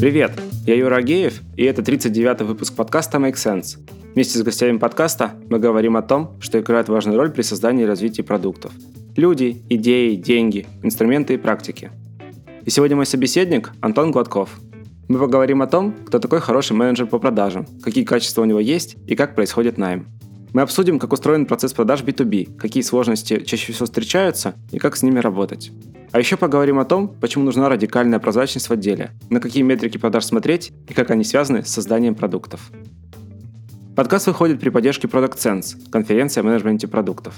Привет, я Юра Агеев, и это 39-й выпуск подкаста Make Sense. Вместе с гостями подкаста мы говорим о том, что играет важную роль при создании и развитии продуктов. Люди, идеи, деньги, инструменты и практики. И сегодня мой собеседник Антон Гладков. Мы поговорим о том, кто такой хороший менеджер по продажам, какие качества у него есть и как происходит найм. Мы обсудим, как устроен процесс продаж B2B, какие сложности чаще всего встречаются и как с ними работать. А еще поговорим о том, почему нужна радикальная прозрачность в отделе, на какие метрики продаж смотреть и как они связаны с созданием продуктов. Подкаст выходит при поддержке Product Sense, конференция о менеджменте продуктов.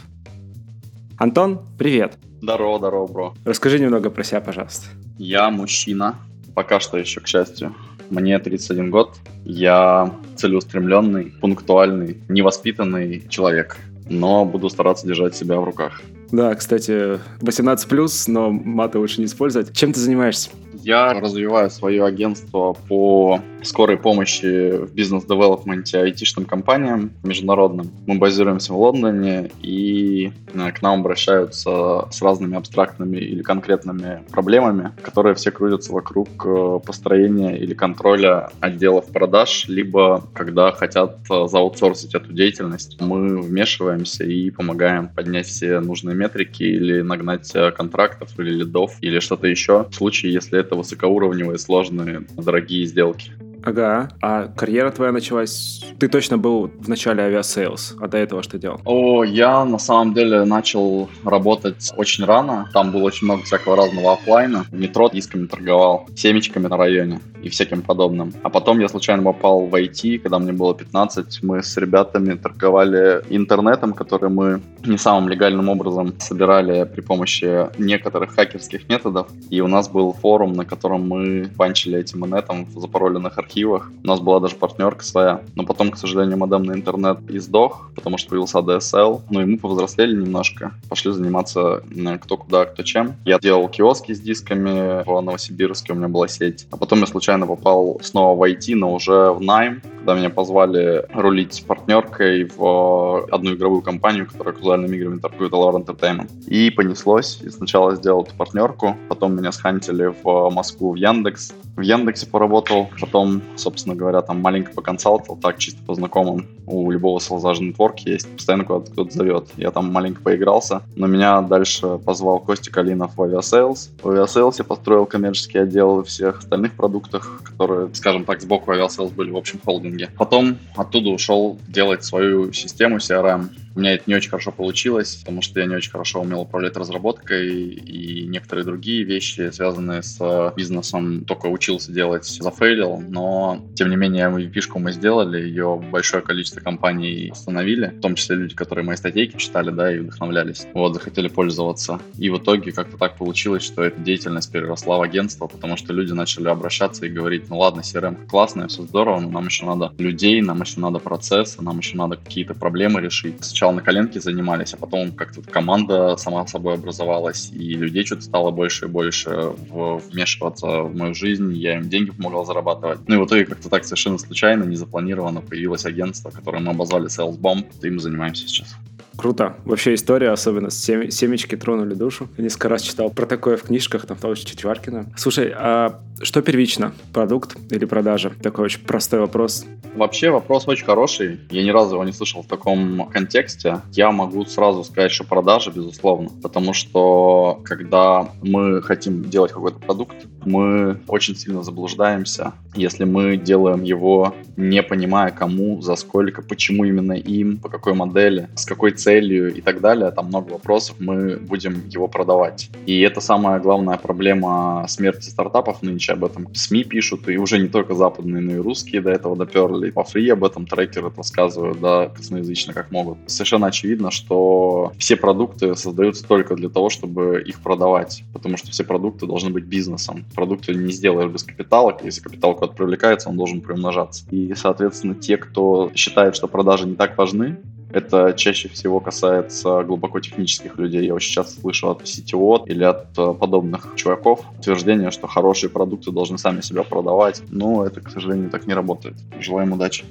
Антон, привет! Здорово, здорово, бро. Расскажи немного про себя, пожалуйста. Я мужчина, пока что еще, к счастью. Мне 31 год. Я целеустремленный, пунктуальный, невоспитанный человек, но буду стараться держать себя в руках. Да, кстати, 18+, но маты лучше не использовать. Чем ты занимаешься? Я развиваю свое агентство по скорой помощи в бизнес-девелопменте айтишным компаниям международным. Мы базируемся в Лондоне, и э, к нам обращаются с разными абстрактными или конкретными проблемами, которые все крутятся вокруг э, построения или контроля отделов продаж, либо когда хотят э, заутсорсить эту деятельность, мы вмешиваемся и помогаем поднять все нужные метрики или нагнать контрактов или лидов или что-то еще в случае, если это высокоуровневые, сложные, дорогие сделки. Ага. А карьера твоя началась... Ты точно был в начале Aviasales, а до этого что делал? О, я на самом деле начал работать очень рано. Там было очень много всякого разного офлайна. В метро дисками торговал, семечками на районе и всяким подобным. А потом я случайно попал в IT, когда мне было 15. Мы с ребятами торговали интернетом, который мы не самым легальным образом собирали при помощи некоторых хакерских методов. И у нас был форум, на котором мы банчили этим инетом в запароленных архивах архивах. У нас была даже партнерка своя. Но потом, к сожалению, модемный интернет издох, потому что появился ADSL. Ну и мы повзрослели немножко. Пошли заниматься кто куда, кто чем. Я делал киоски с дисками в Новосибирске, у меня была сеть. А потом я случайно попал снова в IT, но уже в найм, когда меня позвали рулить партнеркой в одну игровую компанию, которая казуальными играми торгует Alawar Entertainment. И понеслось. И сначала сделал эту партнерку, потом меня схантили в Москву в Яндекс. В Яндексе поработал, потом собственно говоря, там маленько поконсалтил, так чисто по знакомым. У любого sales а же network есть, постоянно куда-то кто-то зовет. Я там маленько поигрался, но меня дальше позвал Костя Калинов в Aviasales. В Aviasales я построил коммерческий отдел во всех остальных продуктах, которые, скажем так, сбоку Aviasales были в общем холдинге. Потом оттуда ушел делать свою систему CRM, у меня это не очень хорошо получилось, потому что я не очень хорошо умел управлять разработкой и некоторые другие вещи, связанные с бизнесом, только учился делать, зафейлил, но тем не менее MVP-шку мы сделали, ее большое количество компаний установили, в том числе люди, которые мои статейки читали, да, и вдохновлялись, вот, захотели пользоваться. И в итоге как-то так получилось, что эта деятельность переросла в агентство, потому что люди начали обращаться и говорить, ну ладно, CRM классная, все здорово, но нам еще надо людей, нам еще надо процессы, нам еще надо какие-то проблемы решить сначала на коленке занимались, а потом как-то команда сама собой образовалась, и людей что-то стало больше и больше вмешиваться в мою жизнь, я им деньги помогал зарабатывать. Ну и в итоге как-то так совершенно случайно, незапланированно появилось агентство, которое мы обозвали Sales Bomb, и мы занимаемся сейчас. Круто. Вообще история, особенно с сем... семечки тронули душу. Я несколько раз читал про такое в книжках, там, того же Четваркина. Слушай, а что первично? Продукт или продажа? Такой очень простой вопрос. Вообще вопрос очень хороший. Я ни разу его не слышал в таком контексте. Я могу сразу сказать, что продажа, безусловно. Потому что когда мы хотим делать какой-то продукт, мы очень сильно заблуждаемся, если мы делаем его не понимая кому, за сколько, почему именно им, по какой модели, с какой целью и так далее. Там много вопросов, мы будем его продавать. И это самая главная проблема смерти стартапов нынче об этом. СМИ пишут, и уже не только западные, но и русские до этого доперли. По фри об этом трекеры рассказывают, да, косноязычно как могут. Совершенно очевидно, что все продукты создаются только для того, чтобы их продавать, потому что все продукты должны быть бизнесом. Продукты не сделаешь без капитала, если капитал куда-то привлекается, он должен приумножаться. И, соответственно, те, кто считает, что продажи не так важны, это чаще всего касается глубоко технических людей. Я очень часто слышу от CTO или от э, подобных чуваков утверждение, что хорошие продукты должны сами себя продавать. Но это, к сожалению, так не работает. Желаем удачи.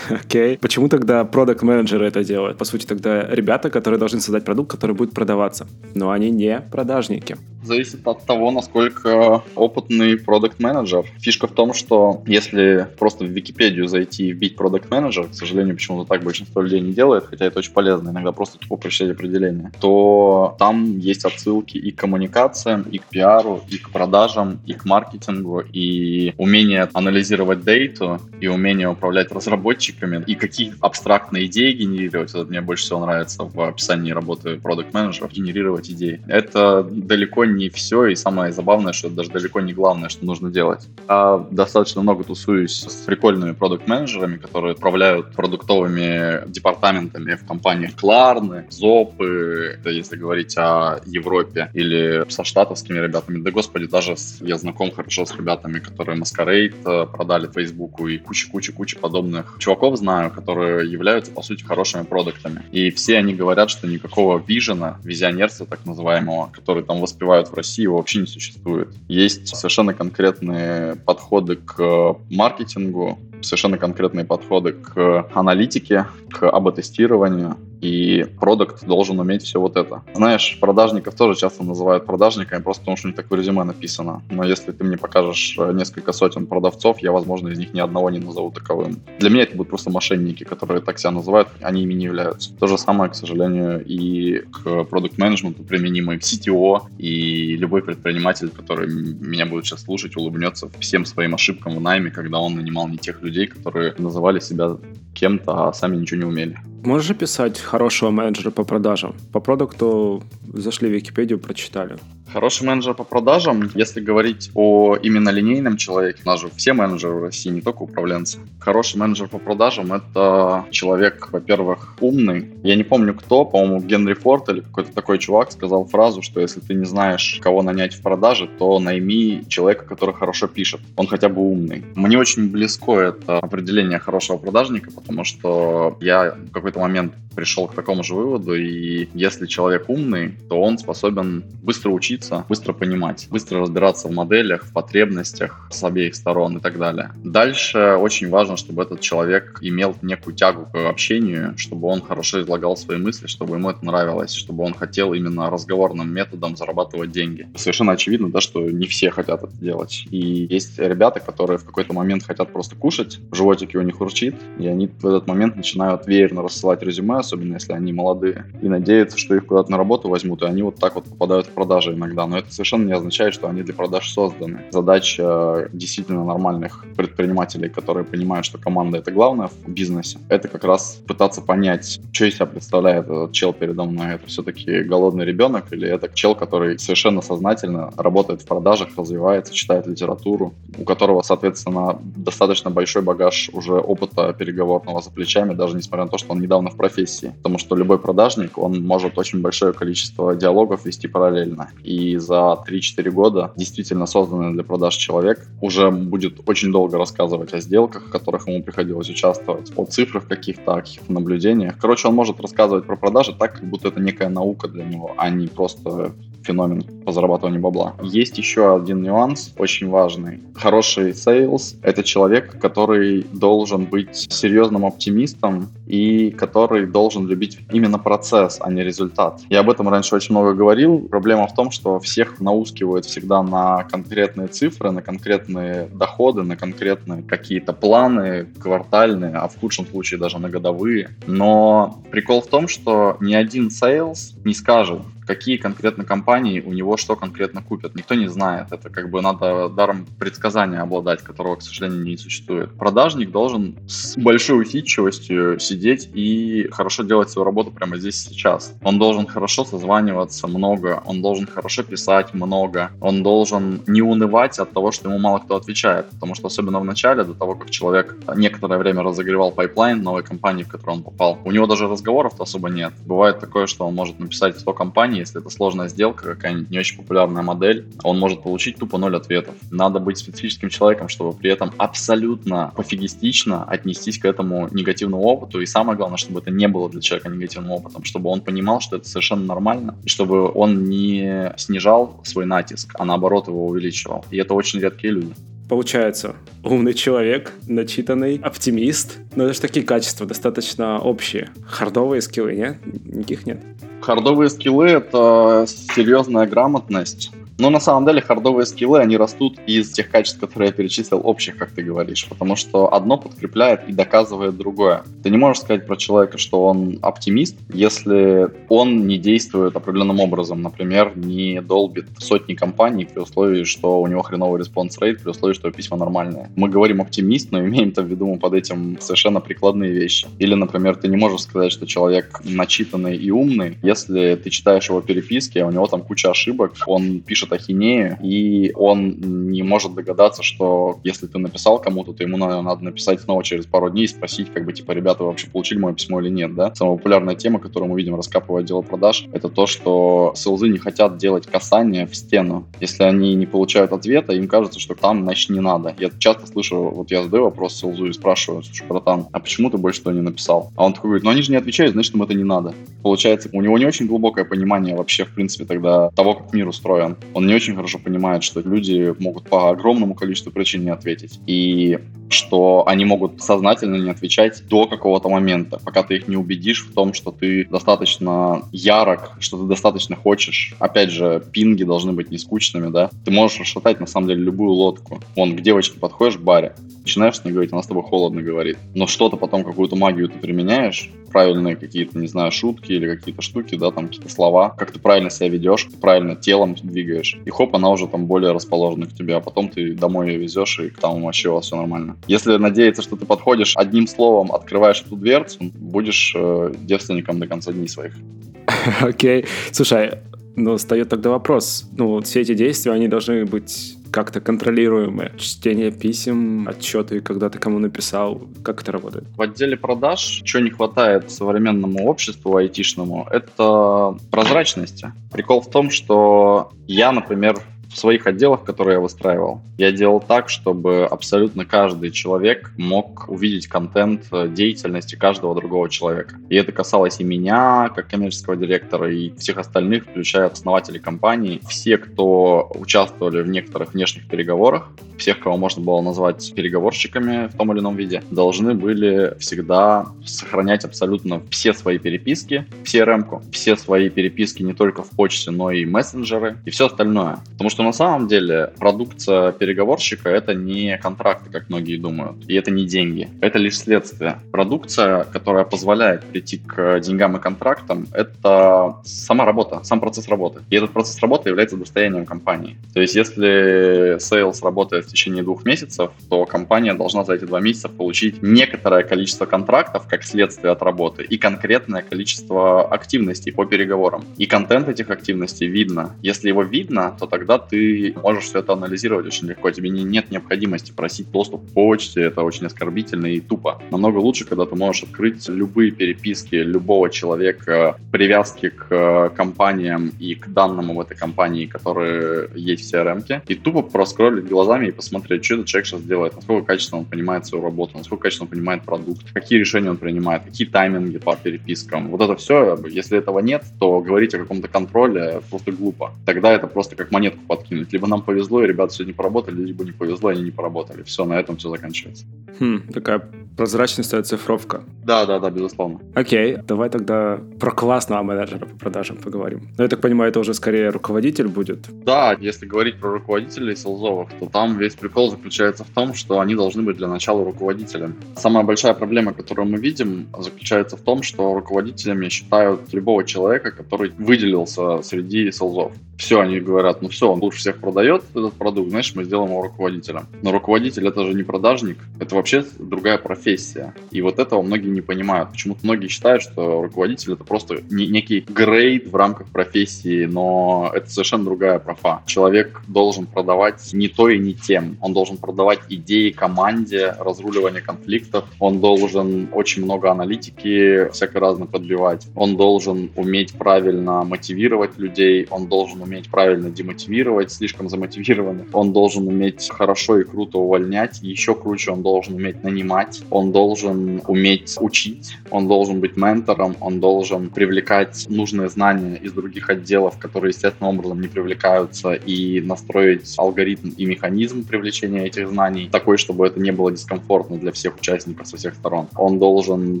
Окей. Okay. Почему тогда продукт менеджеры это делают? По сути, тогда ребята, которые должны создать продукт, который будет продаваться. Но они не продажники. зависит от того, насколько опытный продукт менеджер Фишка в том, что если просто в Википедию зайти и вбить продукт менеджер к сожалению, почему-то так большинство людей не делает, хотя это очень полезно, иногда просто тупо прочитать определение, то там есть отсылки и к коммуникациям, и к пиару, и к продажам, и к маркетингу, и умение анализировать дейту, и умение управлять разработчиками, и какие абстрактные идеи генерировать. Это мне больше всего нравится в описании работы продукт менеджеров генерировать идеи. Это далеко не все, и самое забавное, что это даже далеко не главное, что нужно делать. А достаточно много тусуюсь с прикольными продукт-менеджерами, которые управляют продуктовыми департаментами в компаниях Кларны, Зопы, это если говорить о Европе, или со штатовскими ребятами. Да господи, даже я знаком хорошо с ребятами, которые Masquerade э, продали Фейсбуку и куча-куча-куча подобных чуваков знаю, которые являются, по сути, хорошими продуктами. И все они говорят, что никакого вижена, визионерства так называемого, который там воспевают в России, вообще не существует. Есть совершенно конкретные подходы к маркетингу, совершенно конкретные подходы к аналитике, к АБ-тестированию, и продукт должен уметь все вот это. Знаешь, продажников тоже часто называют продажниками, просто потому что у них так в резюме написано. Но если ты мне покажешь э, несколько сотен продавцов, я, возможно, из них ни одного не назову таковым. Для меня это будут просто мошенники, которые так себя называют, они ими не являются. То же самое, к сожалению, и к продукт-менеджменту применимо и к CTO, и любой предприниматель, который меня будет сейчас слушать, улыбнется всем своим ошибкам в найме, когда он нанимал не тех людей, которые называли себя кем-то, а сами ничего не умели. Можешь описать хорошего менеджера по продажам? По продукту зашли в Википедию, прочитали. Хороший менеджер по продажам, если говорить о именно линейном человеке, у нас же все менеджеры в России, не только управленцы. Хороший менеджер по продажам — это человек, во-первых, умный. Я не помню кто, по-моему, Генри Форд или какой-то такой чувак сказал фразу, что если ты не знаешь, кого нанять в продаже, то найми человека, который хорошо пишет. Он хотя бы умный. Мне очень близко это определение хорошего продажника, потому что я в какой-то момент пришел к такому же выводу, и если человек умный, то он способен быстро учиться, быстро понимать, быстро разбираться в моделях, в потребностях с обеих сторон и так далее. Дальше очень важно, чтобы этот человек имел некую тягу к общению, чтобы он хорошо излагал свои мысли, чтобы ему это нравилось, чтобы он хотел именно разговорным методом зарабатывать деньги. Совершенно очевидно, да, что не все хотят это делать. И есть ребята, которые в какой-то момент хотят просто кушать, в животике у них урчит, и они в этот момент начинают веерно рассылать резюме, особенно если они молодые, и надеются, что их куда-то на работу возьмут, и они вот так вот попадают в продажи иногда. Но это совершенно не означает, что они для продаж созданы. Задача действительно нормальных предпринимателей, которые понимают, что команда это главное в бизнесе, это как раз пытаться понять, что из себя представляет этот чел передо мной. Это все-таки голодный ребенок или это чел, который совершенно сознательно работает в продажах, развивается, читает литературу, у которого, соответственно, достаточно большой багаж уже опыта переговорного за плечами, даже несмотря на то, что он недавно в профессии профессии, потому что любой продажник, он может очень большое количество диалогов вести параллельно. И за 3-4 года действительно созданный для продаж человек уже будет очень долго рассказывать о сделках, в которых ему приходилось участвовать, о цифрах каких-то, о наблюдениях. Короче, он может рассказывать про продажи так, как будто это некая наука для него, а не просто феномен по зарабатыванию бабла. Есть еще один нюанс, очень важный. Хороший sales — это человек, который должен быть серьезным оптимистом и который должен любить именно процесс, а не результат. Я об этом раньше очень много говорил. Проблема в том, что всех науськивают всегда на конкретные цифры, на конкретные доходы, на конкретные какие-то планы квартальные, а в худшем случае даже на годовые. Но прикол в том, что ни один sales не скажет, какие конкретно компании у него что конкретно купят. Никто не знает. Это как бы надо даром предсказания обладать, которого, к сожалению, не существует. Продажник должен с большой усидчивостью сидеть и хорошо делать свою работу прямо здесь сейчас. Он должен хорошо созваниваться много, он должен хорошо писать много, он должен не унывать от того, что ему мало кто отвечает. Потому что особенно в начале, до того, как человек некоторое время разогревал pipeline новой компании, в которую он попал, у него даже разговоров особо нет. Бывает такое, что он может написать 100 компаний, если это сложная сделка, какая-нибудь не очень популярная модель, он может получить тупо ноль ответов. Надо быть специфическим человеком, чтобы при этом абсолютно пофигистично отнестись к этому негативному опыту. И самое главное, чтобы это не было для человека негативным опытом, чтобы он понимал, что это совершенно нормально, и чтобы он не снижал свой натиск, а наоборот его увеличивал. И это очень редкие люди получается умный человек, начитанный, оптимист. Но это же такие качества достаточно общие. Хардовые скиллы, нет? Никаких нет. Хардовые скиллы — это серьезная грамотность, Но на самом деле хардовые скиллы, они растут из тех качеств, которые я перечислил, общих, как ты говоришь. Потому что одно подкрепляет и доказывает другое. Ты не можешь сказать про человека, что он оптимист, если он не действует определенным образом. Например, не долбит сотни компаний при условии, что у него хреновый response rate, при условии, что письма нормальные. Мы говорим оптимист, но имеем в виду под этим совершенно прикладные вещи. Или, например, ты не можешь сказать, что человек начитанный и умный, если ты читаешь его переписки, а у него там куча ошибок, он пишет ахинею, и он не может догадаться, что если ты написал кому-то, то ему надо, надо написать снова через пару дней и спросить, как бы, типа, ребята, вы вообще получили мое письмо или нет, да? Самая популярная тема, которую мы видим, раскапывая отдел продаж, это то, что селзы не хотят делать касание в стену. Если они не получают ответа, им кажется, что там, значит, не надо. Я часто слышу, вот я задаю вопрос селзу и спрашиваю, слушай, братан, а почему ты больше что не написал? А он такой говорит, ну они же не отвечают, значит, им это не надо. Получается, у него не очень глубокое понимание вообще, в принципе, тогда того, как мир устроен. Он не очень хорошо понимает, что люди могут по огромному количеству причин не ответить. И что они могут сознательно не отвечать до какого-то момента, пока ты их не убедишь в том, что ты достаточно ярок, что ты достаточно хочешь. Опять же, пинги должны быть не скучными, да. Ты можешь расшатать, на самом деле, любую лодку. Вон, к девочке подходишь в баре, начинаешь с ней говорить, она с тобой холодно говорит. Но что-то потом, какую-то магию ты применяешь, правильные какие-то, не знаю, шутки или какие-то штуки, да, там какие-то слова, как ты правильно себя ведешь, ты правильно телом двигаешь. И хоп, она уже там более расположена к тебе, а потом ты домой ее везешь, и к тому вообще у вас все нормально. Если надеяться, что ты подходишь одним словом, открываешь эту дверцу, будешь э, девственником до конца дней своих. Окей. Okay. Слушай, ну, встает тогда вопрос. Ну, вот все эти действия, они должны быть как-то контролируемые. Чтение писем, отчеты, когда ты кому написал, как это работает? В отделе продаж, что не хватает современному обществу айтишному, это прозрачности. Прикол в том, что я, например, в своих отделах, которые я выстраивал, я делал так, чтобы абсолютно каждый человек мог увидеть контент э, деятельности каждого другого человека. И это касалось и меня, как коммерческого директора, и всех остальных, включая основателей компании. Все, кто участвовали в некоторых внешних переговорах, всех, кого можно было назвать переговорщиками в том или ином виде, должны были всегда сохранять абсолютно все свои переписки в CRM-ку, все свои переписки не только в почте, но и мессенджеры и все остальное. Потому что что на самом деле продукция переговорщика это не контракты, как многие думают, и это не деньги. Это лишь следствие. Продукция, которая позволяет прийти к деньгам и контрактам, это сама работа, сам процесс работы. И этот процесс работы является достоянием компании. То есть если sales работает в течение двух месяцев, то компания должна за эти два месяца получить некоторое количество контрактов как следствие от работы и конкретное количество активностей по переговорам. И контент этих активностей видно. Если его видно, то тогда ты можешь все это анализировать очень легко. Тебе не, нет необходимости просить доступ к почте, это очень оскорбительно и тупо. Намного лучше, когда ты можешь открыть любые переписки любого человека, привязки к э, компаниям и к данным в этой компании, которые есть в CRM, и тупо проскроллить глазами и посмотреть, что этот человек сейчас делает, насколько качественно он понимает свою работу, насколько качественно он понимает продукт, какие решения он принимает, какие тайминги по перепискам. Вот это все, если этого нет, то говорить о каком-то контроле просто глупо. Тогда это просто как монетку под подкинуть. Либо нам повезло, и ребята сегодня поработали, либо не повезло, и они не поработали. Все, на этом все заканчивается. Хм, такая прозрачность и цифровка. Да, да, да, безусловно. Окей, давай тогда про классного менеджера по продажам поговорим. Ну, я так понимаю, это уже скорее руководитель будет? Да, если говорить про руководителей селзовых, то там весь прикол заключается в том, что они должны быть для начала руководителями. Самая большая проблема, которую мы видим, заключается в том, что руководителями считают любого человека, который выделился среди селзов. Все, они говорят, ну все, он лучше всех продает этот продукт, знаешь, мы сделаем его руководителем. Но руководитель это же не продажник, это вообще другая профессия. И вот этого многие не понимают. Почему-то многие считают, что руководитель это просто не, некий грейд в рамках профессии, но это совершенно другая профа. Человек должен продавать не то и не тем. Он должен продавать идеи команде, разруливание конфликтов. Он должен очень много аналитики всякой разной подбивать. Он должен уметь правильно мотивировать людей. Он должен уметь правильно демотивировать слишком замотивированных. Он должен уметь хорошо и круто увольнять. Еще круче он должен уметь нанимать. Он должен уметь учить. Он должен быть ментором. Он должен привлекать нужные знания из других отделов, которые естественным образом не привлекаются, и настроить алгоритм и механизм привлечения этих знаний такой, чтобы это не было дискомфортно для всех участников со всех сторон. Он должен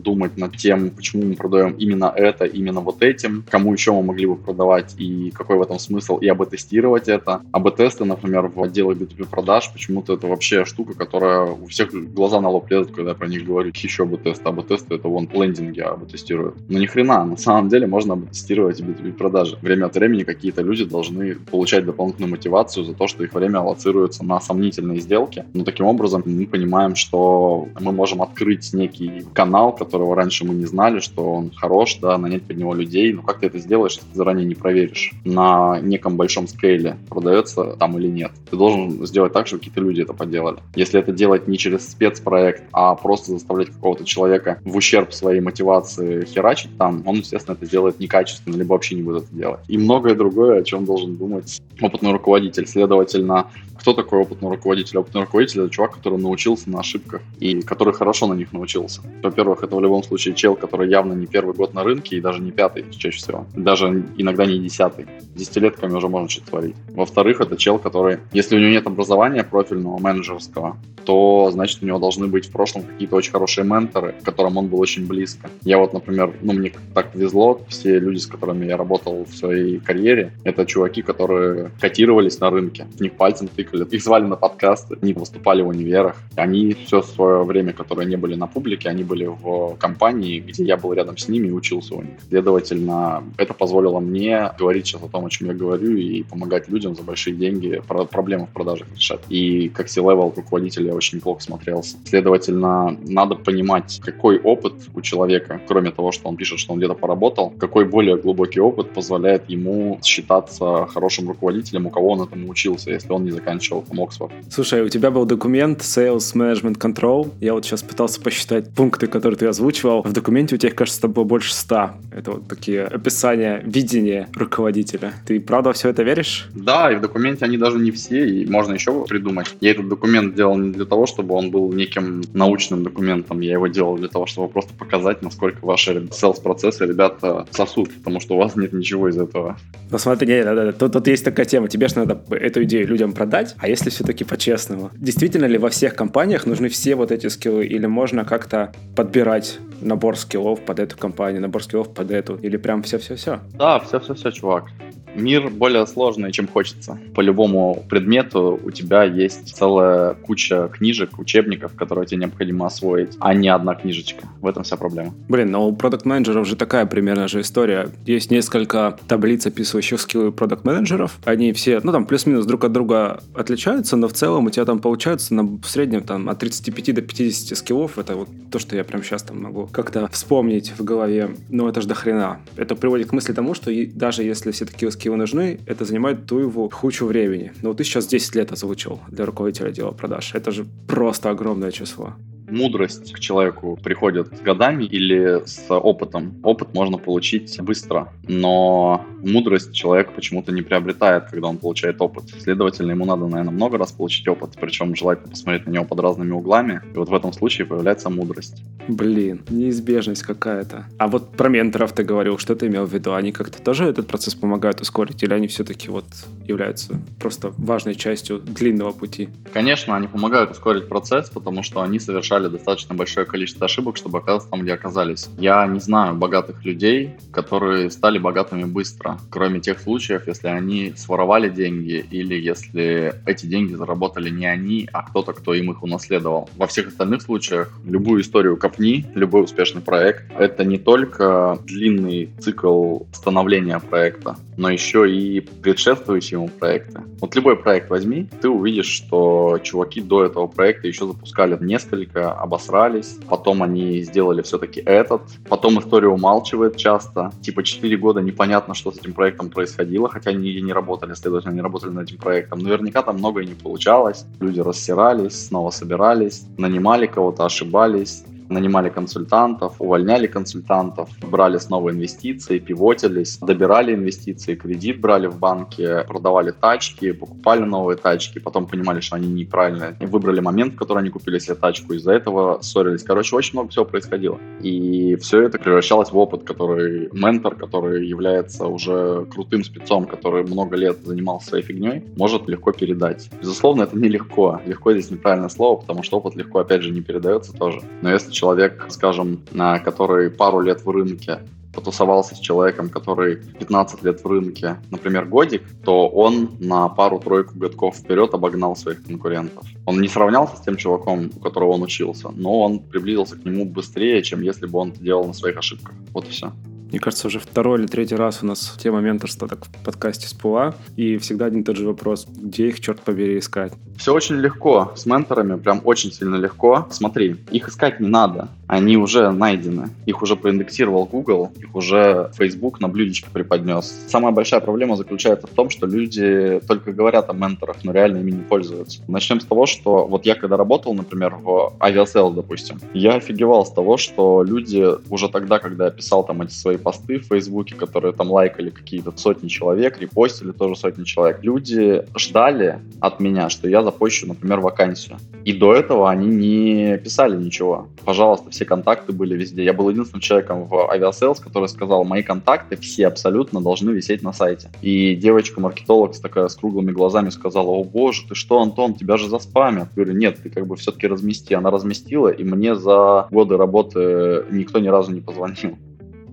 думать над тем, почему мы продаем именно это, именно вот этим, кому еще мы могли бы продавать и какой в этом смысл смысл и АБ-тестировать это. АБ-тесты, например, в отделе B2B продаж, почему-то это вообще штука, которая у всех глаза на лоб лезут, когда я про них говорю. Еще АБ-тесты. АБ-тесты это вон лендинги АБ-тестируют. Но ни хрена, на самом деле можно АБ-тестировать B2B продажи. Время от времени какие-то люди должны получать дополнительную мотивацию за то, что их время аллоцируется на сомнительные сделки. Но таким образом мы понимаем, что мы можем открыть некий канал, которого раньше мы не знали, что он хорош, да, нанять под него людей. Но как ты это сделаешь, если ты заранее не проверишь на неком большом скейле, продается там или нет. Ты должен сделать так, чтобы какие-то люди это поделали. Если это делать не через спецпроект, а просто заставлять какого-то человека в ущерб своей мотивации херачить там, он, естественно, это делает некачественно, либо вообще не будет это делать. И многое другое, о чем должен думать опытный руководитель. Следовательно, кто такой опытный руководитель? Опытный руководитель — это чувак, который научился на ошибках и который хорошо на них научился. Во-первых, это в любом случае чел, который явно не первый год на рынке и даже не пятый чаще всего. Даже иногда не десятый. Десятилетками уже можно что-то творить. Во-вторых, это чел, который, если у него нет образования профильного, менеджерского, то значит у него должны быть в прошлом какие-то очень хорошие менторы, к которым он был очень близко. Я вот, например, ну мне так повезло, все люди, с которыми я работал в своей карьере, это чуваки, которые котировались на рынке. В них пальцем тыкали, их звали на подкасты, они выступали в универах. Они все свое время, которое не были на публике, они были в компании, где я был рядом с ними и учился у них. Следовательно, это позволило мне говорить сейчас о том, о чем я говорю, и помогать людям за большие деньги про проблемы в продажах решать. И как C-level руководитель я очень неплохо смотрелся. Следовательно, надо понимать, какой опыт у человека, кроме того, что он пишет, что он где-то поработал, какой более глубокий опыт позволяет ему считаться хорошим руководителем, у кого он этому учился, если он не заканчивал там Оксфорд. Слушай, у тебя был документ Sales Management Control. Я вот сейчас пытался посчитать пункты, которые ты озвучивал. В документе у тебя, кажется, было больше ста. Это вот такие описания, видения руководителя. Ты правда все это веришь? Да, и в документе они даже не все, и можно еще придумать. Я этот документ делал не для того, чтобы он был неким научным документом. Я его делал для того, чтобы просто показать, насколько ваши sales-процессы ребята сосут, потому что у вас нет ничего из этого. Ну смотри, нет, да, да, тут, тут есть такая тема. Тебе же надо эту идею людям продать, а если все-таки по-честному? Действительно ли во всех компаниях нужны все вот эти скиллы, или можно как-то подбирать набор скиллов под эту компанию, набор скиллов под эту, или прям все-все-все? Да, все-все-все, чувак. Мир более сложный, чем хочется. По любому предмету у тебя есть целая куча книжек, учебников, которые тебе необходимо освоить, а не одна книжечка. В этом вся проблема. Блин, но у продукт менеджеров же такая примерно же история. Есть несколько таблиц, описывающих скиллы продукт менеджеров Они все, ну там плюс-минус друг от друга отличаются, но в целом у тебя там получается на, в среднем там от 35 до 50 скиллов. Это вот то, что я прям сейчас там могу как-то вспомнить в голове. Но это же до хрена. Это приводит к мысли тому, что даже если все такие скиллы нужны, это занимает Туеву кучу времени. Но вот ты сейчас 10 лет озвучил для руководителя отдела продаж. Это же просто огромное число мудрость к человеку приходит с годами или с опытом. Опыт можно получить быстро, но мудрость человек почему-то не приобретает, когда он получает опыт. Следовательно, ему надо, наверное, много раз получить опыт, причем желательно посмотреть на него под разными углами. И вот в этом случае появляется мудрость. Блин, неизбежность какая-то. А вот про менторов ты говорил, что ты имел в виду? Они как-то тоже этот процесс помогают ускорить, или они все-таки вот являются просто важной частью длинного пути? Конечно, они помогают ускорить процесс, потому что они совершали совершали достаточно большое количество ошибок, чтобы оказаться там, где оказались. Я не знаю богатых людей, которые стали богатыми быстро, кроме тех случаев, если они своровали деньги или если эти деньги заработали не они, а кто-то, кто им их унаследовал. Во всех остальных случаях любую историю копни, любой успешный проект — это не только длинный цикл становления проекта, но еще и предшествующие ему проекты. Вот любой проект возьми, ты увидишь, что чуваки до этого проекта еще запускали несколько обосрались, потом они сделали все-таки этот, потом история умалчивает часто, типа 4 года непонятно, что с этим проектом происходило, хотя они не работали, следовательно, не работали над этим проектом. Наверняка там многое не получалось, люди рассирались, снова собирались, нанимали кого-то, ошибались, нанимали консультантов, увольняли консультантов, брали снова инвестиции, пивотились, добирали инвестиции, кредит брали в банке, продавали тачки, покупали новые тачки, потом понимали, что они неправильно выбрали момент, в который они купили себе тачку, из-за этого ссорились. Короче, очень много всего происходило. И все это превращалось в опыт, который ментор, который является уже крутым спецом, который много лет занимался своей фигней, может легко передать. Безусловно, это нелегко. Легко здесь неправильное слово, потому что опыт легко, опять же, не передается тоже. Но если человек, скажем, который пару лет в рынке, потусовался с человеком, который 15 лет в рынке, например, годик, то он на пару-тройку годков вперед обогнал своих конкурентов. Он не сравнялся с тем чуваком, у которого он учился, но он приблизился к нему быстрее, чем если бы он это делал на своих ошибках. Вот и все. Мне кажется, уже второй или третий раз у нас тема менторства так в подкасте всплыла, и всегда один и тот же вопрос, где их, черт побери, искать? Все очень легко. С менторами прям очень сильно легко. Смотри, их искать не надо. Они уже найдены. Их уже проиндексировал Google, их уже Facebook на блюдечке преподнес. Самая большая проблема заключается в том, что люди только говорят о менторах, но реально ими не пользуются. Начнем с того, что вот я когда работал, например, в Aviasales, допустим, я офигевал с того, что люди уже тогда, когда я писал там эти свои посты в Фейсбуке, которые там лайкали какие-то сотни человек, репостили тоже сотни человек, люди ждали от меня, что я запущу, например, вакансию. И до этого они не писали ничего. Пожалуйста, все контакты были везде. Я был единственным человеком в Aviasales, который сказал, мои контакты все абсолютно должны висеть на сайте. И девочка-маркетолог с такая с круглыми глазами сказала, о боже, ты что, Антон, тебя же заспамят. Я говорю, нет, ты как бы все-таки размести. Она разместила, и мне за годы работы никто ни разу не позвонил.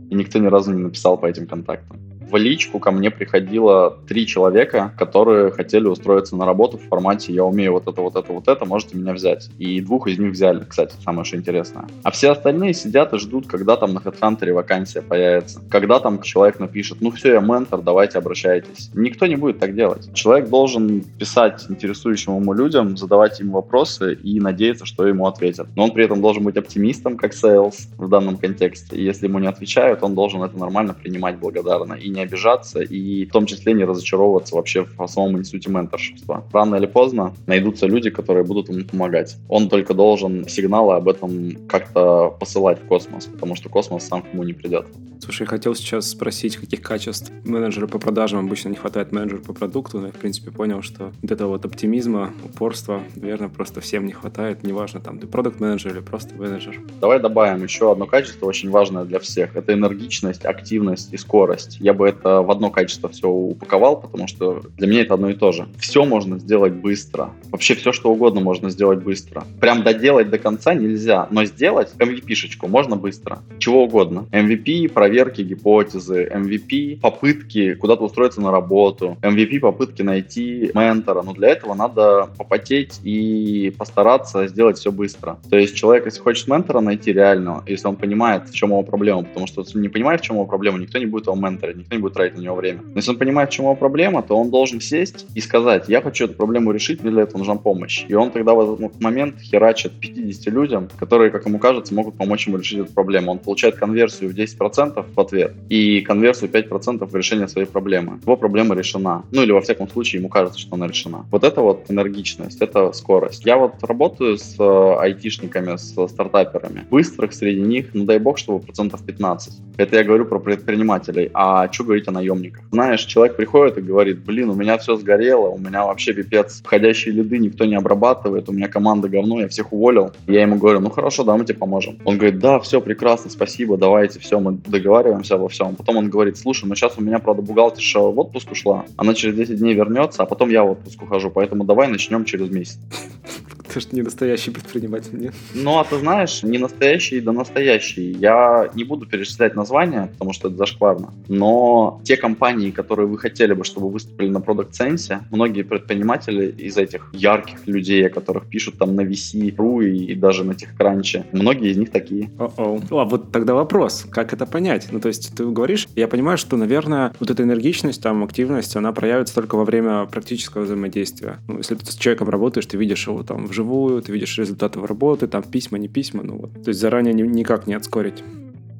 И никто ни разу не написал по этим контактам в личку ко мне приходило три человека, которые хотели устроиться на работу в формате «я умею вот это, вот это, вот это, можете меня взять». И двух из них взяли, кстати, самое что интересное. А все остальные сидят и ждут, когда там на HeadHunter вакансия появится. Когда там человек напишет «ну все, я ментор, давайте обращайтесь». Никто не будет так делать. Человек должен писать интересующим ему людям, задавать им вопросы и надеяться, что ему ответят. Но он при этом должен быть оптимистом, как sales в данном контексте. И если ему не отвечают, он должен это нормально принимать благодарно и не обижаться и в том числе не разочаровываться вообще в самом институте менторшипства. Рано или поздно найдутся люди, которые будут ему помогать. Он только должен сигналы об этом как-то посылать в космос, потому что космос сам к нему не придет. Слушай, я хотел сейчас спросить, каких качеств менеджера по продажам обычно не хватает менеджеру по продукту, но я, в принципе, понял, что вот этого вот оптимизма, упорства, наверное, просто всем не хватает, неважно, там, ты продукт менеджер или просто менеджер. Давай добавим еще одно качество, очень важное для всех. Это энергичность, активность и скорость. Я бы это в одно качество все упаковал, потому что для меня это одно и то же. Все можно сделать быстро. Вообще все, что угодно можно сделать быстро. Прям доделать до конца нельзя, но сделать MVP-шечку можно быстро. Чего угодно. MVP, проверки гипотезы, MVP, попытки куда-то устроиться на работу, MVP, попытки найти ментора. Но для этого надо попотеть и постараться сделать все быстро. То есть человек, если хочет ментора найти реального, если он понимает, в чем его проблема, потому что если не понимает, в чем его проблема, никто не будет его менторить, никто не будет тратить на него время. Но если он понимает, в чем его проблема, то он должен сесть и сказать, я хочу эту проблему решить, мне для этого нужна помощь. И он тогда в этот момент херачит 50 людям, которые, как ему кажется, могут помочь ему решить эту проблему. Он получает конверсию в 10% в ответ и конверсию 5% в решение своей проблемы. Его проблема решена. Ну или во всяком случае ему кажется, что она решена. Вот это вот энергичность, это скорость. Я вот работаю с э, айтишниками, с стартаперами. Быстрых среди них, ну дай бог, чтобы процентов 15. Это я говорю про предпринимателей. А что говорить о наемниках? Знаешь, человек приходит и говорит, блин, у меня все сгорело, у меня вообще пипец, входящие лиды никто не обрабатывает, у меня команда говно, я всех уволил. Я ему говорю, ну хорошо, да, мы тебе поможем. Он говорит, да, все прекрасно, спасибо, давайте, все, мы договариваемся во всем. Потом он говорит, слушай, ну сейчас у меня, правда, бухгалтерша в отпуск ушла, она через 10 дней вернется, а потом я в отпуск ухожу, поэтому давай начнем через месяц. Ты же не настоящий предприниматель, нет? Ну, а ты знаешь, не настоящий, да настоящий. Я не буду перечислять названия, потому что это зашкварно. Но те компании, которые вы хотели бы, чтобы выступили на Product Sense, многие предприниматели из этих ярких людей, о которых пишут там на VC.ru и, и даже на TechCrunch, многие из них такие. О-о. А вот тогда вопрос, как это понять? Ну, то есть ты говоришь, я понимаю, что, наверное, вот эта энергичность, там, активность, она проявится только во время практического взаимодействия. Ну, если ты с человеком работаешь, ты видишь его там вживую, ты видишь результаты работы, там письма, не письма, ну вот. То есть заранее ни, никак не отскорить.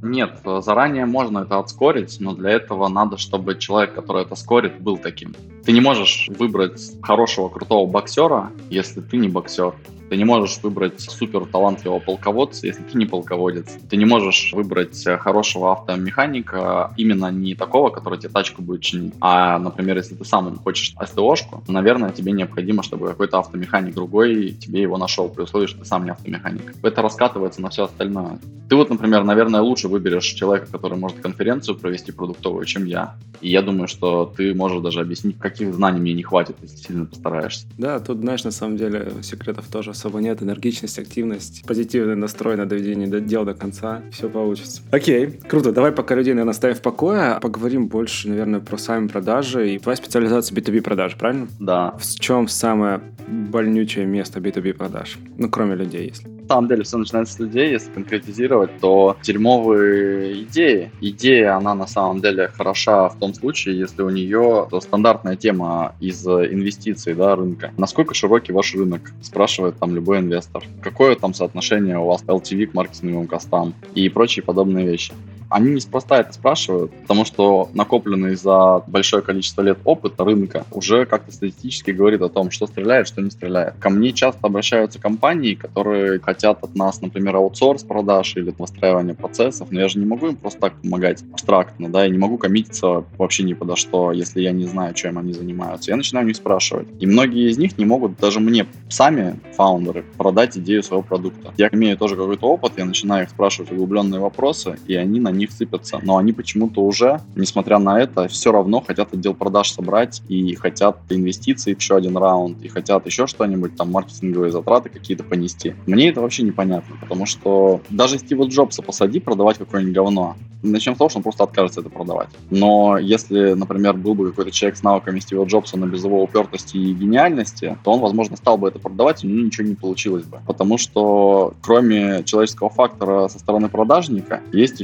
Нет, заранее можно это отскорить, но для этого надо, чтобы человек, который это скорит, был таким. Ты не можешь выбрать хорошего, крутого боксера, если ты не боксер. Ты не можешь выбрать супер талантливого полководца, если ты не полководец. Ты не можешь выбрать хорошего автомеханика, именно не такого, который тебе тачку будет чинить. А, например, если ты сам хочешь СТОшку, наверное, тебе необходимо, чтобы какой-то автомеханик другой тебе его нашел, при условии, что ты сам не автомеханик. Это раскатывается на все остальное. Ты вот, например, наверное, лучше выберешь человека, который может конференцию провести продуктовую, чем я. И я думаю, что ты можешь даже объяснить, как никаких знаний мне не хватит, если сильно постараешься. Да, тут, знаешь, на самом деле секретов тоже особо нет. Энергичность, активность, позитивный настрой на доведение дела до конца. Все получится. Окей, круто. Давай пока людей, наверное, оставим в покое. А поговорим больше, наверное, про сами продажи. И твоя специализация B2B продажи, правильно? Да. В чем самое больнючее место B2B продаж? Ну, кроме людей, если. Самом деле все начинается с людей, если конкретизировать, то дерьмовые идеи. Идея, она на самом деле хороша в том случае, если у нее стандартная тема из инвестиций да, рынка. Насколько широкий ваш рынок? Спрашивает там любой инвестор. Какое там соотношение у вас LTV к маркетинговым костам и прочие подобные вещи. Они неспроста это спрашивают, потому что накопленный за большое количество лет опыт рынка уже как-то статистически говорит о том, что стреляет, что не стреляет. Ко мне часто обращаются компании, которые хотят от нас, например, аутсорс продаж или выстраивание процессов, но я же не могу им просто так помогать абстрактно, да, я не могу коммититься вообще ни подо что, если я не знаю, чем они занимаются. Я начинаю у них спрашивать. И многие из них не могут даже мне сами, фаундеры, продать идею своего продукта. Я имею тоже какой-то опыт, я начинаю их спрашивать углубленные вопросы, и они на них сыпятся. Но они почему-то уже, несмотря на это, все равно хотят отдел продаж собрать и хотят инвестиции еще один раунд, и хотят еще что-нибудь, там, маркетинговые затраты какие-то понести. Мне это вообще непонятно, потому что даже Стива Джобса посади продавать какое-нибудь говно, начнем с того, что он просто откажется это продавать. Но если, например, был бы какой-то человек с навыками Стива Джобса, но без его упертости и гениальности, то он, возможно, стал бы это продавать, него ничего не получилось бы. Потому что кроме человеческого фактора со стороны продажника, есть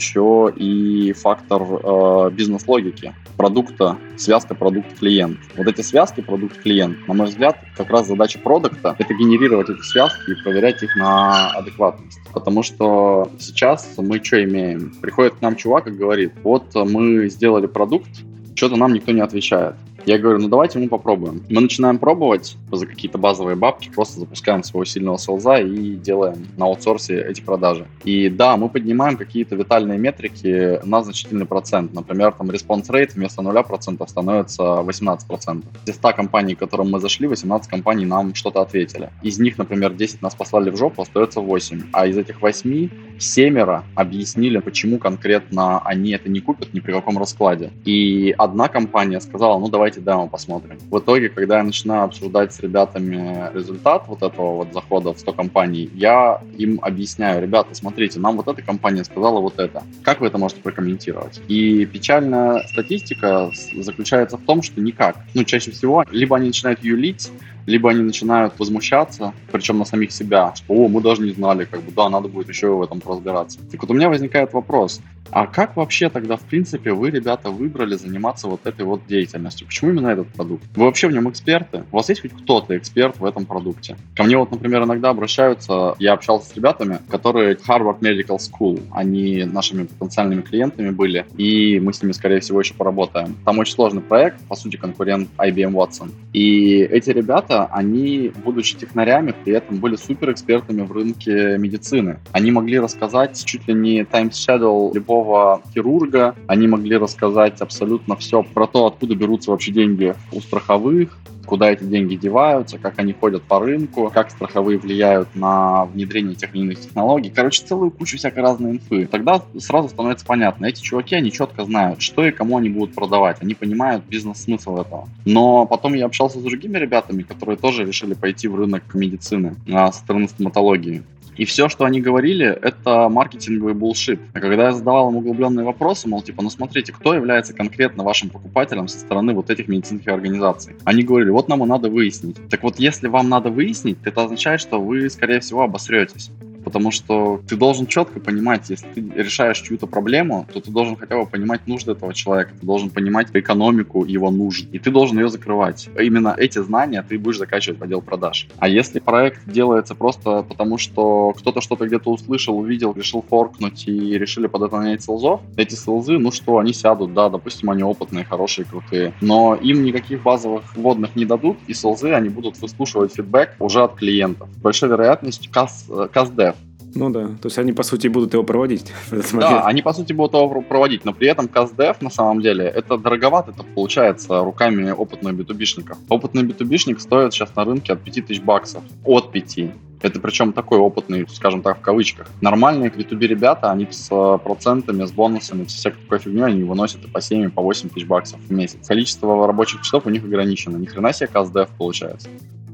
и фактор э, бизнес-логики продукта, связка продукт-клиент. Вот эти связки продукт-клиент, на мой взгляд, как раз задача продукта — это генерировать эти связки и проверять их на адекватность. Потому что сейчас мы что имеем? Приходит к нам чувак и говорит, вот мы сделали продукт, что-то нам никто не отвечает. Я говорю, ну давайте мы попробуем. Мы начинаем пробовать за какие-то базовые бабки, просто запускаем своего сильного селза и делаем на аутсорсе эти продажи. И да, мы поднимаем какие-то витальные метрики на значительный процент. Например, там response rate вместо 0% становится 18%. Из 100 компаний, к которым мы зашли, 18 компаний нам что-то ответили. Из них, например, 10 нас послали в жопу, остается 8. А из этих 8 семеро объяснили, почему конкретно они это не купят ни при каком раскладе. И одна компания сказала, ну давайте демо посмотрим. В итоге, когда я начинаю обсуждать с ребятами результат вот этого вот захода в 100 компаний, я им объясняю, ребята, смотрите, нам вот эта компания сказала вот это. Как вы это можете прокомментировать? И печальная статистика заключается в том, что никак. Ну, чаще всего, либо они начинают юлить, либо они начинают возмущаться, причем на самих себя, что «О, мы даже не знали, как бы, да, надо будет еще в этом разбираться». Так вот у меня возникает вопрос, а как вообще тогда, в принципе, вы, ребята, выбрали заниматься вот этой вот деятельностью? Почему именно этот продукт? Вы вообще в нем эксперты? У вас есть хоть кто-то эксперт в этом продукте? Ко мне вот, например, иногда обращаются, я общался с ребятами, которые Harvard Medical School, они нашими потенциальными клиентами были, и мы с ними, скорее всего, еще поработаем. Там очень сложный проект, по сути, конкурент IBM Watson. И эти ребята, они, будучи технарями, при этом были супер экспертами в рынке медицины. Они могли рассказать чуть ли не time schedule любого хирурга. Они могли рассказать абсолютно все про то, откуда берутся вообще деньги у страховых, куда эти деньги деваются, как они ходят по рынку, как страховые влияют на внедрение тех или иных технологий. Короче, целую кучу всякой разной инфы. Тогда сразу становится понятно, эти чуваки, они четко знают, что и кому они будут продавать. Они понимают бизнес-смысл этого. Но потом я общался с другими ребятами, которые тоже решили пойти в рынок медицины а, со стороны стоматологии. И все, что они говорили, это маркетинговый булшит. А когда я задавал им углубленные вопросы, мол, типа, ну смотрите, кто является конкретно вашим покупателем со стороны вот этих медицинских организаций? Они говорили, вот нам и надо выяснить. Так вот, если вам надо выяснить, это означает, что вы, скорее всего, обосретесь. Потому что ты должен четко понимать, если ты решаешь чью-то проблему, то ты должен хотя бы понимать нужды этого человека, ты должен понимать экономику его нужд, и ты должен ее закрывать. Именно эти знания ты будешь закачивать в отдел продаж. А если проект делается просто потому, что кто-то что-то где-то услышал, увидел, решил форкнуть и решили под это нанять селзов, эти селзы, ну что, они сядут, да, допустим, они опытные, хорошие, крутые, но им никаких базовых вводных не дадут, и селзы, они будут выслушивать фидбэк уже от клиентов. Большой вероятностью каз, каздев ну да, то есть они, по сути, будут его проводить. Да, они, по сути, будут его проводить, но при этом CastDev, на самом деле, это дороговато, это получается руками опытных битубишников. Опытный битубишник стоит сейчас на рынке от 5000 баксов, от 5. Это причем такой опытный, скажем так, в кавычках. Нормальные B2B ребята, они с э, процентами, с бонусами, с всякой такой фигней, они выносят и по 7, и по 8 тысяч баксов в месяц. Количество рабочих часов у них ограничено. Ни хрена себе CastDev получается.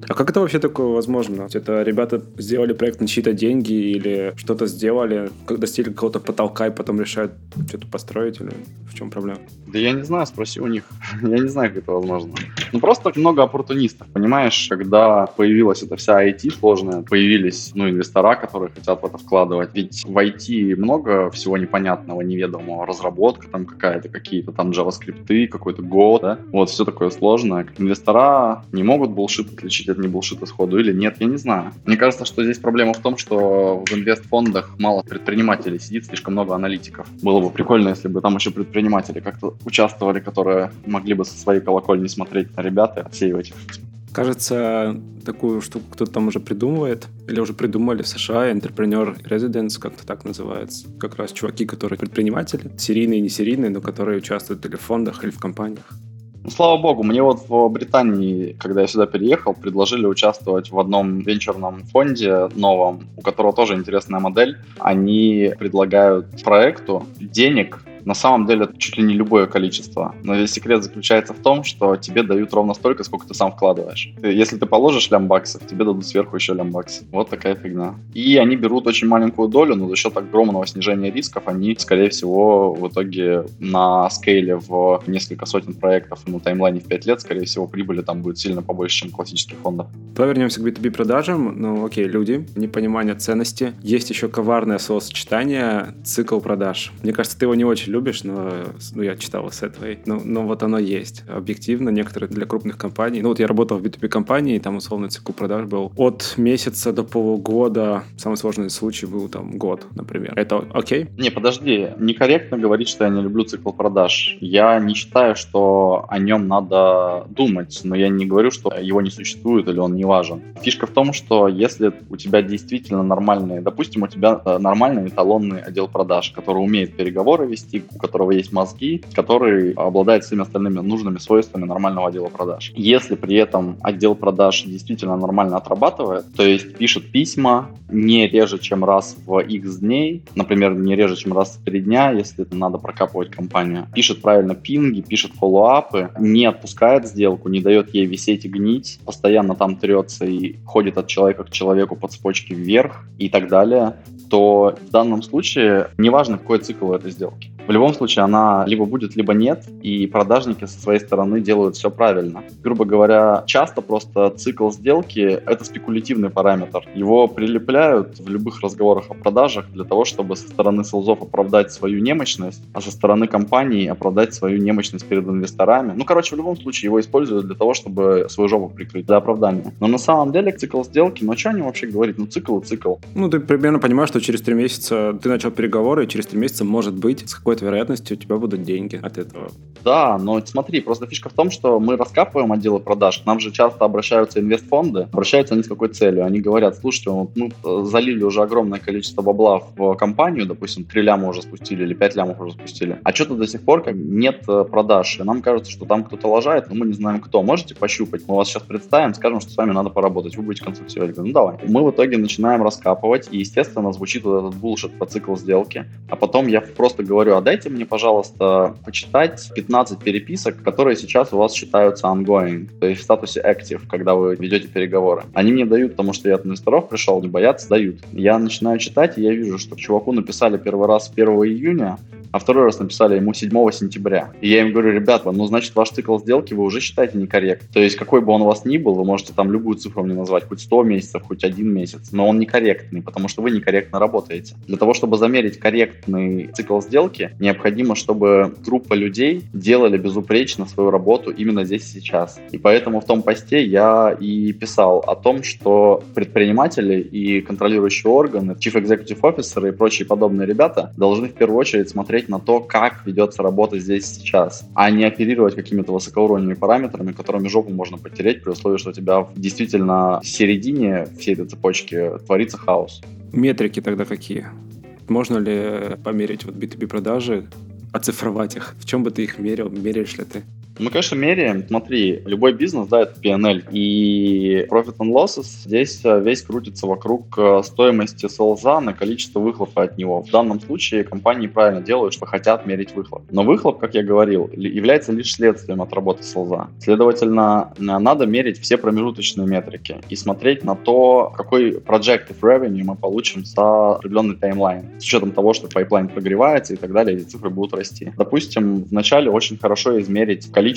А как это вообще такое возможно? Это ребята сделали проект на чьи-то деньги или что-то сделали, достигли какого-то потолка и потом решают что-то построить или в чем проблема? Да я не знаю, спроси у них. я не знаю, как это возможно. Ну, просто много оппортунистов, понимаешь? Когда появилась эта вся IT сложная, появились, ну, инвестора, которые хотят в это вкладывать. Ведь в IT много всего непонятного, неведомого. Разработка там какая-то, какие-то там JavaScript, какой-то Go, да? Вот, все такое сложное. Инвестора не могут булшит отличить от не булшит исходу или нет, я не знаю. Мне кажется, что здесь проблема в том, что в инвестфондах мало предпринимателей сидит, слишком много аналитиков. Было бы прикольно, если бы там еще предприниматели как-то участвовали, которые могли бы со своей колокольни смотреть на ребят и отсеивать их. Кажется, такую штуку кто-то там уже придумывает, или уже придумали в США, Entrepreneur Residence, как-то так называется. Как раз чуваки, которые предприниматели, серийные и не серийные, но которые участвуют или в фондах, или в компаниях. Ну, слава богу, мне вот в Британии, когда я сюда переехал, предложили участвовать в одном венчурном фонде новом, у которого тоже интересная модель. Они предлагают проекту денег на самом деле чуть ли не любое количество. Но весь секрет заключается в том, что тебе дают ровно столько, сколько ты сам вкладываешь. Если ты положишь лям баксов, тебе дадут сверху еще лям баксов. Вот такая фигня. И они берут очень маленькую долю, но за счет огромного снижения рисков они, скорее всего, в итоге на скейле в несколько сотен проектов на таймлайне в 5 лет, скорее всего, прибыли там будет сильно побольше, чем классических фондов. Давай вернемся к B2B продажам. Ну, окей, люди, непонимание ценности. Есть еще коварное словосочетание цикл продаж. Мне кажется, ты его не очень любишь, но ну, я читал с этой. Но, но вот оно есть. Объективно, некоторые для крупных компаний. Ну вот я работал в B2B компании, и там условно цикл продаж был от месяца до полугода. Самый сложный случай был там год, например. Это окей? Не, подожди. Некорректно говорить, что я не люблю цикл продаж. Я не считаю, что о нем надо думать, но я не говорю, что его не существует или он не важен. Фишка в том, что если у тебя действительно нормальный, допустим, у тебя э, нормальный эталонный отдел продаж, который умеет переговоры вести, у которого есть мозги, который обладает всеми остальными нужными свойствами нормального отдела продаж. Если при этом отдел продаж действительно нормально отрабатывает, то есть пишет письма не реже, чем раз в X дней, например, не реже, чем раз в три дня, если надо прокапывать компанию, пишет правильно пинги, пишет фоллоуапы, не отпускает сделку, не дает ей висеть и гнить, постоянно там трется и ходит от человека к человеку по цепочке вверх и так далее, то в данном случае неважно, какой цикл у этой сделки. В любом случае она либо будет, либо нет, и продажники со своей стороны делают все правильно. Грубо говоря, часто просто цикл сделки — это спекулятивный параметр. Его прилепляют в любых разговорах о продажах для того, чтобы со стороны селзов оправдать свою немощность, а со стороны компании оправдать свою немощность перед инвесторами. Ну, короче, в любом случае его используют для того, чтобы свою жопу прикрыть, для оправдания. Но на самом деле цикл сделки, ну, что они вообще говорить? Ну, цикл и цикл. Ну, ты примерно понимаешь, что через три месяца ты начал переговоры, и через три месяца, может быть, с какой-то какой-то вероятностью у тебя будут деньги от этого. Да, но смотри, просто фишка в том, что мы раскапываем отделы продаж. К нам же часто обращаются инвестфонды. Обращаются они с какой целью? Они говорят, слушайте, вот мы э, залили уже огромное количество бабла в компанию, допустим, 3 ляма уже спустили или 5 лямов уже спустили, а что-то до сих пор как нет э, продаж. И нам кажется, что там кто-то лажает, но мы не знаем кто. Можете пощупать? Мы вас сейчас представим, скажем, что с вами надо поработать. Вы будете консультировать. ну давай. Мы в итоге начинаем раскапывать, и, естественно, звучит вот этот булшит по циклу сделки. А потом я просто говорю, а дайте мне, пожалуйста, почитать 15 переписок, которые сейчас у вас считаются ongoing, то есть в статусе active, когда вы ведете переговоры. Они мне дают, потому что я от инвесторов пришел, не боятся, дают. Я начинаю читать, и я вижу, что чуваку написали первый раз 1 июня, а второй раз написали ему 7 сентября. И я им говорю, ребята, ну, значит, ваш цикл сделки вы уже считаете некорректно. То есть, какой бы он у вас ни был, вы можете там любую цифру мне назвать, хоть 100 месяцев, хоть один месяц, но он некорректный, потому что вы некорректно работаете. Для того, чтобы замерить корректный цикл сделки, необходимо, чтобы группа людей делали безупречно свою работу именно здесь и сейчас. И поэтому в том посте я и писал о том, что предприниматели и контролирующие органы, chief executive officer и прочие подобные ребята должны в первую очередь смотреть на то, как ведется работа здесь сейчас, а не оперировать какими-то высокоуровневыми параметрами, которыми жопу можно потереть при условии, что у тебя действительно в середине всей этой цепочки творится хаос. Метрики тогда какие? Можно ли померить вот B2B продажи, оцифровать их? В чем бы ты их мерил? Меряешь ли ты? Мы, конечно, меряем. Смотри, любой бизнес, да, это P&L. И Profit and Losses здесь э, весь крутится вокруг э, стоимости сейлза на количество выхлопа от него. В данном случае компании правильно делают, что хотят мерить выхлоп. Но выхлоп, как я говорил, является лишь следствием от работы сейлза. Следовательно, надо мерить все промежуточные метрики и смотреть на то, какой projected revenue мы получим за определенный таймлайн. С учетом того, что пайплайн прогревается и так далее, эти цифры будут расти. Допустим, вначале очень хорошо измерить количество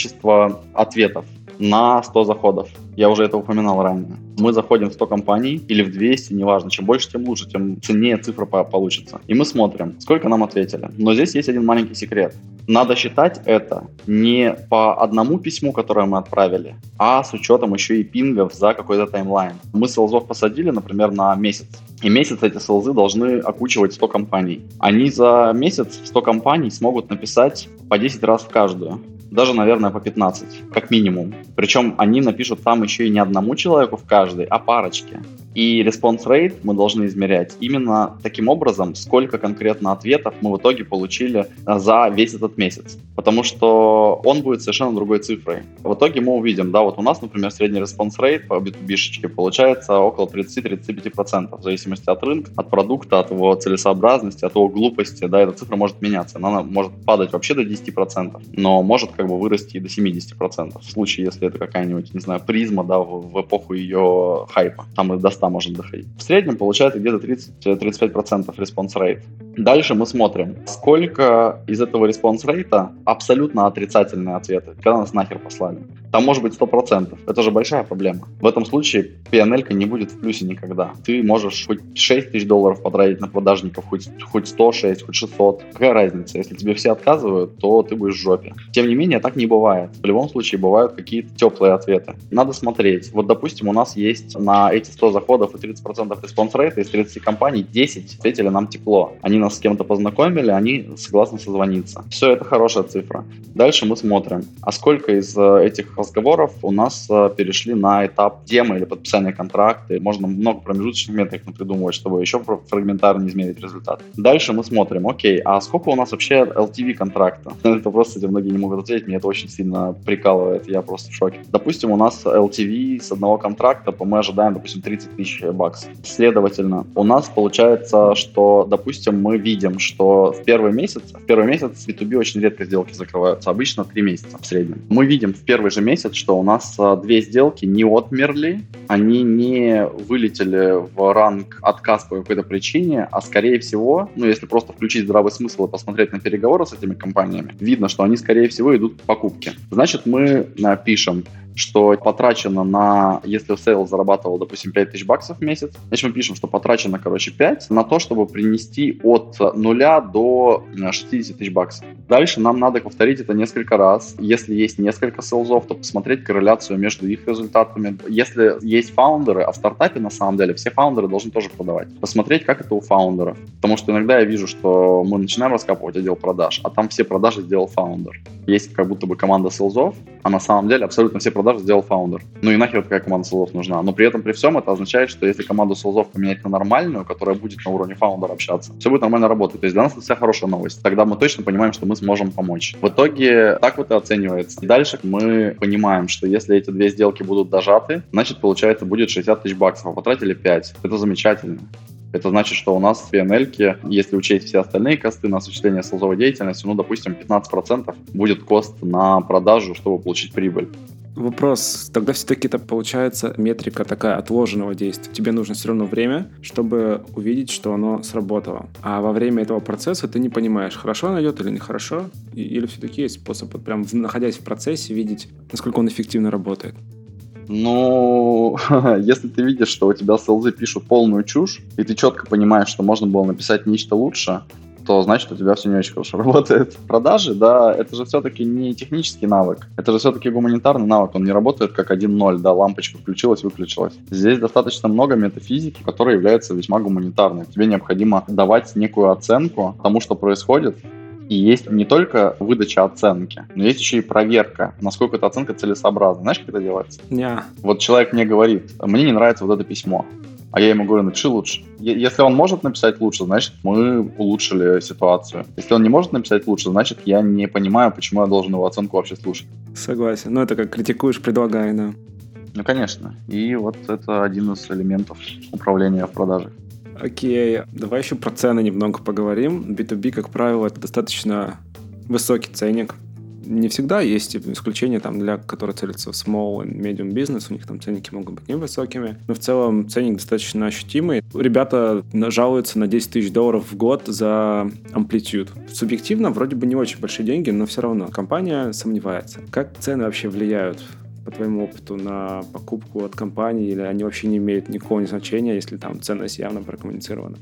ответов на 100 заходов. Я уже это упоминал ранее. Мы заходим в 100 компаний или в 200, неважно. Чем больше, тем лучше, тем ценнее цифра получится. И мы смотрим, сколько нам ответили. Но здесь есть один маленький секрет. Надо считать это не по одному письму, которое мы отправили, а с учетом еще и пингов за какой-то таймлайн. Мы селзов посадили, например, на месяц. И месяц эти селзы должны окучивать 100 компаний. Они за месяц 100 компаний смогут написать по 10 раз в каждую даже, наверное, по 15, как минимум. Причем они напишут там еще и не одному человеку в каждой, а парочке. И response rate мы должны измерять именно таким образом, сколько конкретно ответов мы в итоге получили э, за весь этот месяц. Потому что он будет совершенно другой цифрой. В итоге мы увидим, да, вот у нас, например, средний response rate по B2B получается около 30-35%, в зависимости от рынка, от продукта, от его целесообразности, от его глупости, да, эта цифра может меняться. Она может падать вообще до 10%, но может как бы вырасти и до 70%. В случае, если это какая-нибудь, не знаю, Prisma, да, в, в эпоху ее хайпа. Там и до 100 может доходить. В среднем получается где-то 30-35% response rate. Дальше мы смотрим, сколько из этого response rate абсолютно отрицательные ответы, когда нас нахер послали. Там может быть 100%. Это же большая проблема. В этом случае P&L не будет в плюсе никогда. Ты можешь хоть 6 тысяч долларов потратить на продажников, хоть, хоть 106, хоть 600. Какая разница? Если тебе все отказывают, то ты будешь в жопе. Тем не менее, так не бывает. В любом случае бывают какие-то теплые ответы. Надо смотреть. Вот, допустим, у нас есть на эти 100 заходов и 30% response rate а из 30 компаний 10 ответили нам тепло. Они нас с кем-то познакомили, они согласны созвониться. Все, это хорошая цифра. Дальше мы смотрим, а сколько из э, этих разговоров у нас э, перешли на этап демо или подписания контракта. Можно много промежуточных метрик придумывать, чтобы еще фрагментарно измерить результат. Дальше мы смотрим, окей, а сколько у нас вообще LTV контракта? Это просто, кстати, многие не могут ответить, мне это очень сильно прикалывает, я просто в шоке. Допустим, у нас LTV с одного контракта, мы ожидаем, допустим, 30 тысяч баксов. Следовательно, у нас получается, что, допустим, мы видим, что в первый месяц, в первый месяц B2B очень редко сделки закрываются, обычно 3 месяца в среднем. Мы видим в первый же месяц, месяц, что у нас а, две сделки не отмерли, они не вылетели в ранг отказ по какой-то причине, а скорее всего, ну если просто включить здравый смысл и посмотреть на переговоры с этими компаниями, видно, что они скорее всего идут к покупке. Значит, мы пишем что потрачено на, если сейлз зарабатывал, допустим, 5000 баксов в месяц, значит, мы пишем, что потрачено, короче, 5 на то, чтобы принести от 0 до 60 тысяч баксов. Дальше нам надо повторить это несколько раз. Если есть несколько сейлзов, то посмотреть корреляцию между их результатами. Если есть фаундеры, а в стартапе, на самом деле, все фаундеры должны тоже продавать. Посмотреть, как это у фаундеров. Потому что иногда я вижу, что мы начинаем раскапывать отдел продаж, а там все продажи сделал фаундер. Есть как будто бы команда сейлзов, а на самом деле абсолютно все продажи сделал фаундер. Ну и нахер такая команда сейлзов нужна. Но при этом, при всем, это означает, что если команду сейлзов поменять на нормальную, которая будет на уровне фаундера общаться, все будет нормально работать. То есть для нас это вся хорошая новость. Тогда мы точно понимаем, что мы сможем помочь. В итоге так вот и оценивается. Дальше мы понимаем, что если эти две сделки будут дожаты, значит, получается, будет 60 тысяч баксов, а потратили 5. Это замечательно. Это значит, что у нас в P&L, если учесть все остальные косты на осуществление сейлзовой деятельности, ну, допустим, 15% будет кост на продажу, чтобы получить прибыль. Вопрос, тогда все-таки это получается метрика такая отложенного действия. Тебе нужно все равно время, чтобы увидеть, что оно сработало. А во время этого процесса ты не понимаешь, хорошо оно идет или нехорошо, или все-таки есть способ, вот прям находясь в процессе, видеть, насколько он эффективно работает. Ну, если ты видишь, что у тебя селзы пишут полную чушь, и ты четко понимаешь, что можно было написать нечто лучше, то значит у тебя все не очень хорошо работает. Продажи, да, это же все-таки не технический навык, это же все-таки гуманитарный навык, он не работает как 1-0, да, лампочка включилась, выключилась. Здесь достаточно много метафизики, которая является весьма гуманитарной. Тебе необходимо давать некую оценку тому, что происходит, и есть не только выдача оценки, но есть еще и проверка, насколько эта оценка целесообразна. Знаешь, как это делается? Не. Вот человек мне говорит, мне не нравится вот это письмо. А я ему говорю, напиши лучше. Если он может написать лучше, значит, мы улучшили ситуацию. Если он не может написать лучше, значит, я не понимаю, почему я должен его оценку вообще слушать. Согласен. Ну, это как критикуешь, предлагай, да. Ну, конечно. И вот это один из элементов управления в продаже. Окей, давай еще про цены немного поговорим. B2B, как правило, это достаточно высокий ценник. Не всегда есть исключения, там, для которых целятся в small and medium business, у них там ценники могут быть невысокими, но в целом ценник достаточно ощутимый. Ребята жалуются на 10 тысяч долларов в год за амплитюд. Субъективно вроде бы не очень большие деньги, но все равно компания сомневается. Как цены вообще влияют по твоему опыту на покупку от компании, или они вообще не имеют никакого значения, если там ценность явно прокоммуницирована?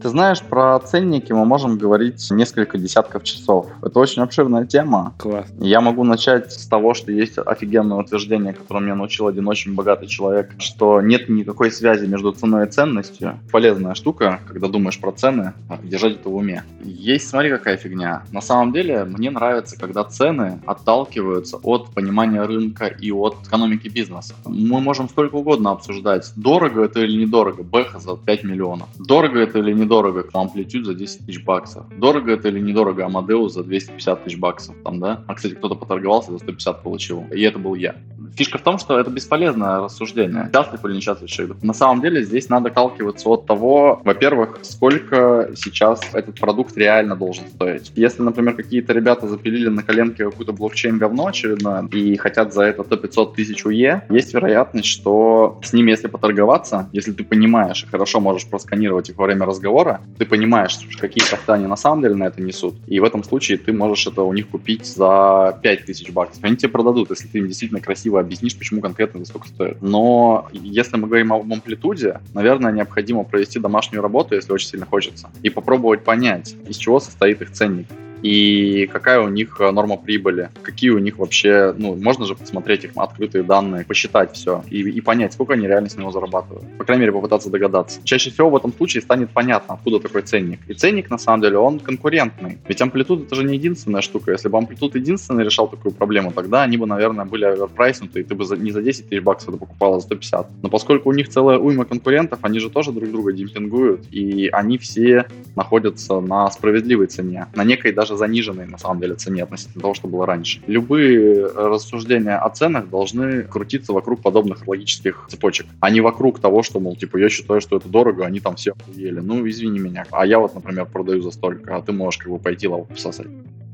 Ты знаешь, про ценники мы можем говорить несколько десятков часов. Это очень обширная тема. Класс. Я могу начать с того, что есть офигенное утверждение, которое меня научил один очень богатый человек, что нет никакой связи между ценой и ценностью. Полезная штука, когда думаешь про цены, держать это в уме. Есть, смотри, какая фигня. На самом деле, мне нравится, когда цены отталкиваются от понимания рынка и от экономики бизнеса. Мы можем столько угодно обсуждать, дорого это или недорого, Бэха за 5 миллионов. Дорого это или недорого, недорого Amplitude за 10 тысяч баксов. Дорого это или недорого Amadeus за 250 тысяч баксов, там, да? А, кстати, кто-то поторговался, за 150 получил. И это был я. Фишка в том, что это бесполезное рассуждение. Счастлив или несчастлив человек. На самом деле здесь надо отталкиваться от того, во-первых, сколько сейчас этот продукт реально должен стоить. Если, например, какие-то ребята запилили на коленке какую-то блокчейн говно очередное и хотят за это 100-500 тысяч УЕ, есть вероятность, что с ними, если поторговаться, если ты понимаешь и хорошо можешь просканировать их во время разговора, ты понимаешь, какие кофты они на самом деле на это несут, и в этом случае ты можешь это у них купить за 5000 баксов. Они тебе продадут, если ты им действительно красиво объяснишь, почему конкретно это столько стоит. Но если мы говорим об амплитуде, наверное, необходимо провести домашнюю работу, если очень сильно хочется, и попробовать понять, из чего состоит их ценник и какая у них э, норма прибыли, какие у них вообще, ну, можно же посмотреть их открытые данные, посчитать все и, и понять, сколько они реально с него зарабатывают. По крайней мере, попытаться догадаться. Чаще всего в этом случае станет понятно, откуда такой ценник. И ценник, на самом деле, он конкурентный. Ведь амплитуд это же не единственная штука. Если бы амплитуд единственный решал такую проблему, тогда они бы, наверное, были оверпрайснуты, и ты бы за, не за 10 тысяч баксов это покупал, а за 150. Но поскольку у них целая уйма конкурентов, они же тоже друг друга демпингуют, и они все находятся на справедливой цене, на некой даже даже заниженной, на самом деле, цене относительно того, что было раньше. Любые рассуждения о ценах должны крутиться вокруг подобных логических цепочек, а не вокруг того, что, мол, типа, я считаю, что это дорого, они там все охуели. Ну, извини меня. А я вот, например, продаю за столько, а ты можешь как бы пойти лаву пососать.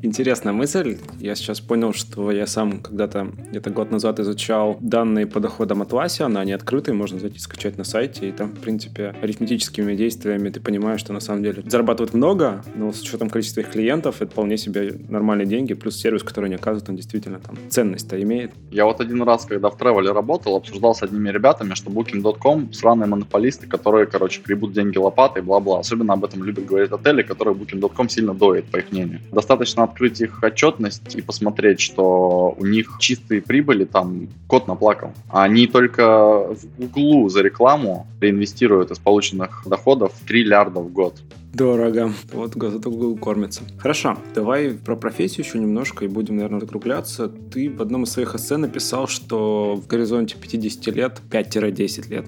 Интересная мысль. Я сейчас понял, что я сам когда-то где-то год назад изучал данные по доходам Atlassian, они открытые, можно зайти скачать на сайте, и там, в принципе, арифметическими действиями ты понимаешь, что на самом деле зарабатывают много, но с учетом количества их клиентов это вполне себе нормальные деньги, плюс сервис, который они оказывают, он действительно там ценность-то имеет. Я вот один раз, когда в Travel работал, обсуждал с одними ребятами, что Booking.com сраные монополисты, которые, короче, гребут деньги лопатой, бла-бла. Особенно об этом любят говорить отели, которые Booking.com сильно доит, по их мнению. Достаточно открыть их отчетность и посмотреть, что у них чистые прибыли, там кот наплакал. Они только в углу за рекламу реинвестируют из полученных доходов триллиарда в год. Дорого. Вот зато Google кормится. Хорошо, давай про профессию еще немножко и будем, наверное, закругляться. Ты в одном из своих эссе написал, что в горизонте 50 лет, 5-10 лет,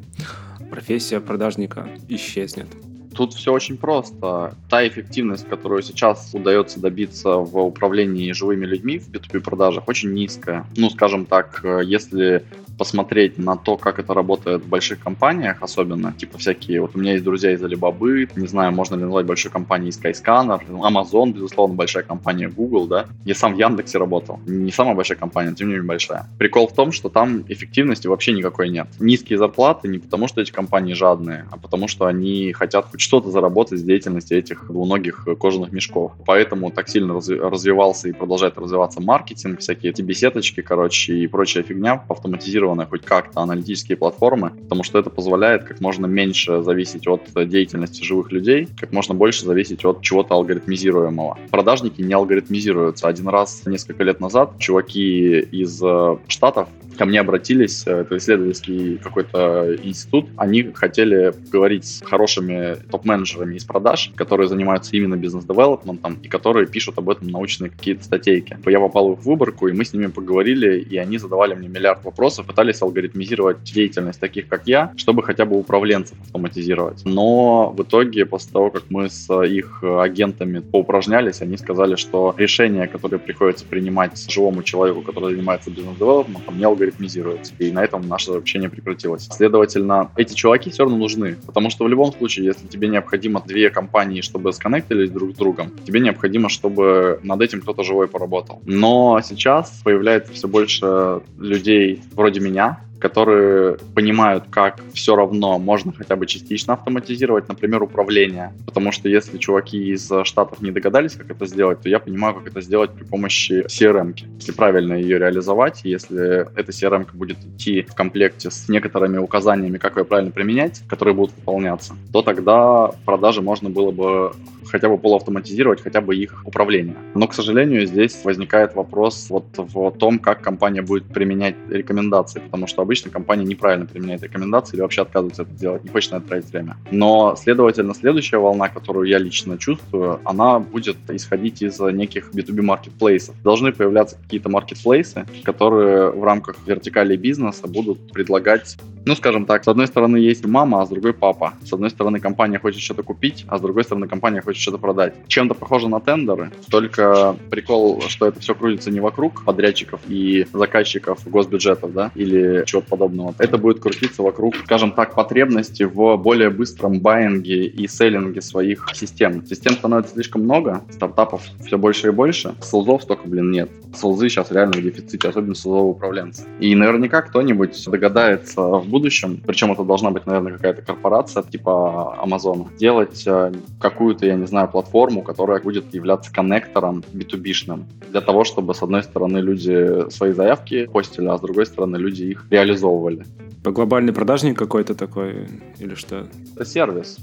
профессия продажника исчезнет. Тут все очень просто. Та эффективность, которую сейчас удается добиться в управлении живыми людьми в B2B продажах, очень низкая. Ну, скажем так, э, если посмотреть на то, как это работает в больших компаниях, особенно, типа всякие, вот у меня есть друзья из Alibaba, не знаю, можно ли назвать большой компанией Skyscanner, Amazon, безусловно, большая компания Google, да. Я сам в Яндексе работал, не самая большая компания, тем не менее большая. Прикол в том, что там эффективности вообще никакой нет. Низкие зарплаты не потому, что эти компании жадные, а потому, что они хотят хоть что-то заработать с деятельности этих двуногих кожаных мешков. Поэтому так сильно развивался и продолжает развиваться маркетинг, всякие эти беседочки, короче, и прочая фигня автоматизирована интегрированы хоть как-то аналитические платформы, потому что это позволяет как можно меньше зависеть от деятельности живых людей, как можно больше зависеть от чего-то алгоритмизируемого. Продажники не алгоритмизируются. Один раз несколько лет назад чуваки из э, Штатов ко мне обратились, э, это исследовательский какой-то институт, они хотели говорить с хорошими топ-менеджерами из продаж, которые занимаются именно бизнес-девелопментом и которые пишут об этом научные какие-то статейки. Я попал в их выборку, и мы с ними поговорили, и они задавали мне миллиард вопросов, пытались алгоритмизировать деятельность таких, как я, чтобы хотя бы управленцев автоматизировать. Но в итоге, после того, как мы с их агентами поупражнялись, они сказали, что решения, которые приходится принимать живому человеку, который занимается бизнес-девелопментом, не алгоритмизируются. И на этом наше общение прекратилось. Следовательно, эти чуваки все равно нужны, потому что в любом случае, если тебе необходимо две компании, чтобы сконнектились друг с другом, тебе необходимо, чтобы над этим кто-то живой поработал. Но сейчас появляется все больше людей вроде меня, которые понимают, как все равно можно хотя бы частично автоматизировать, например, управление. Потому что если чуваки из Штатов не догадались, как это сделать, то я понимаю, как это сделать при помощи CRM. -ки. Если правильно ее реализовать, если эта CRM будет идти в комплекте с некоторыми указаниями, как ее правильно применять, которые будут выполняться, то тогда продажи можно было бы хотя бы полуавтоматизировать хотя бы их управление. Но, к сожалению, здесь возникает вопрос вот в том, как компания будет применять рекомендации, потому что обычно компания неправильно применяет рекомендации или вообще отказывается это делать, не хочет на это тратить время. Но, следовательно, следующая волна, которую я лично чувствую, она будет исходить из неких B2B маркетплейсов. Должны появляться какие-то маркетплейсы, которые в рамках вертикали бизнеса будут предлагать ну, скажем так, с одной стороны есть мама, а с другой папа. С одной стороны компания хочет что-то купить, а с другой стороны компания хочет что-то продать. Чем-то похоже на тендеры, только прикол, что это все крутится не вокруг подрядчиков и заказчиков госбюджетов, да, или чего-то подобного. Это будет крутиться вокруг, скажем так, потребности в более быстром байинге и селлинге своих систем. Систем становится слишком много, стартапов все больше и больше, солзов столько, блин, нет. Солзы сейчас реально в дефиците, особенно солзовые управленцы. И наверняка кто-нибудь догадается в будущем, причем это должна быть, наверное, какая-то корпорация типа Amazon, делать э, какую-то, я не знаю, платформу, которая будет являться коннектором B2B-шным, для того, чтобы, с одной стороны, люди свои заявки постили, а с другой стороны, люди их реализовывали. Глобальный продажник какой-то такой или что? Это сервис.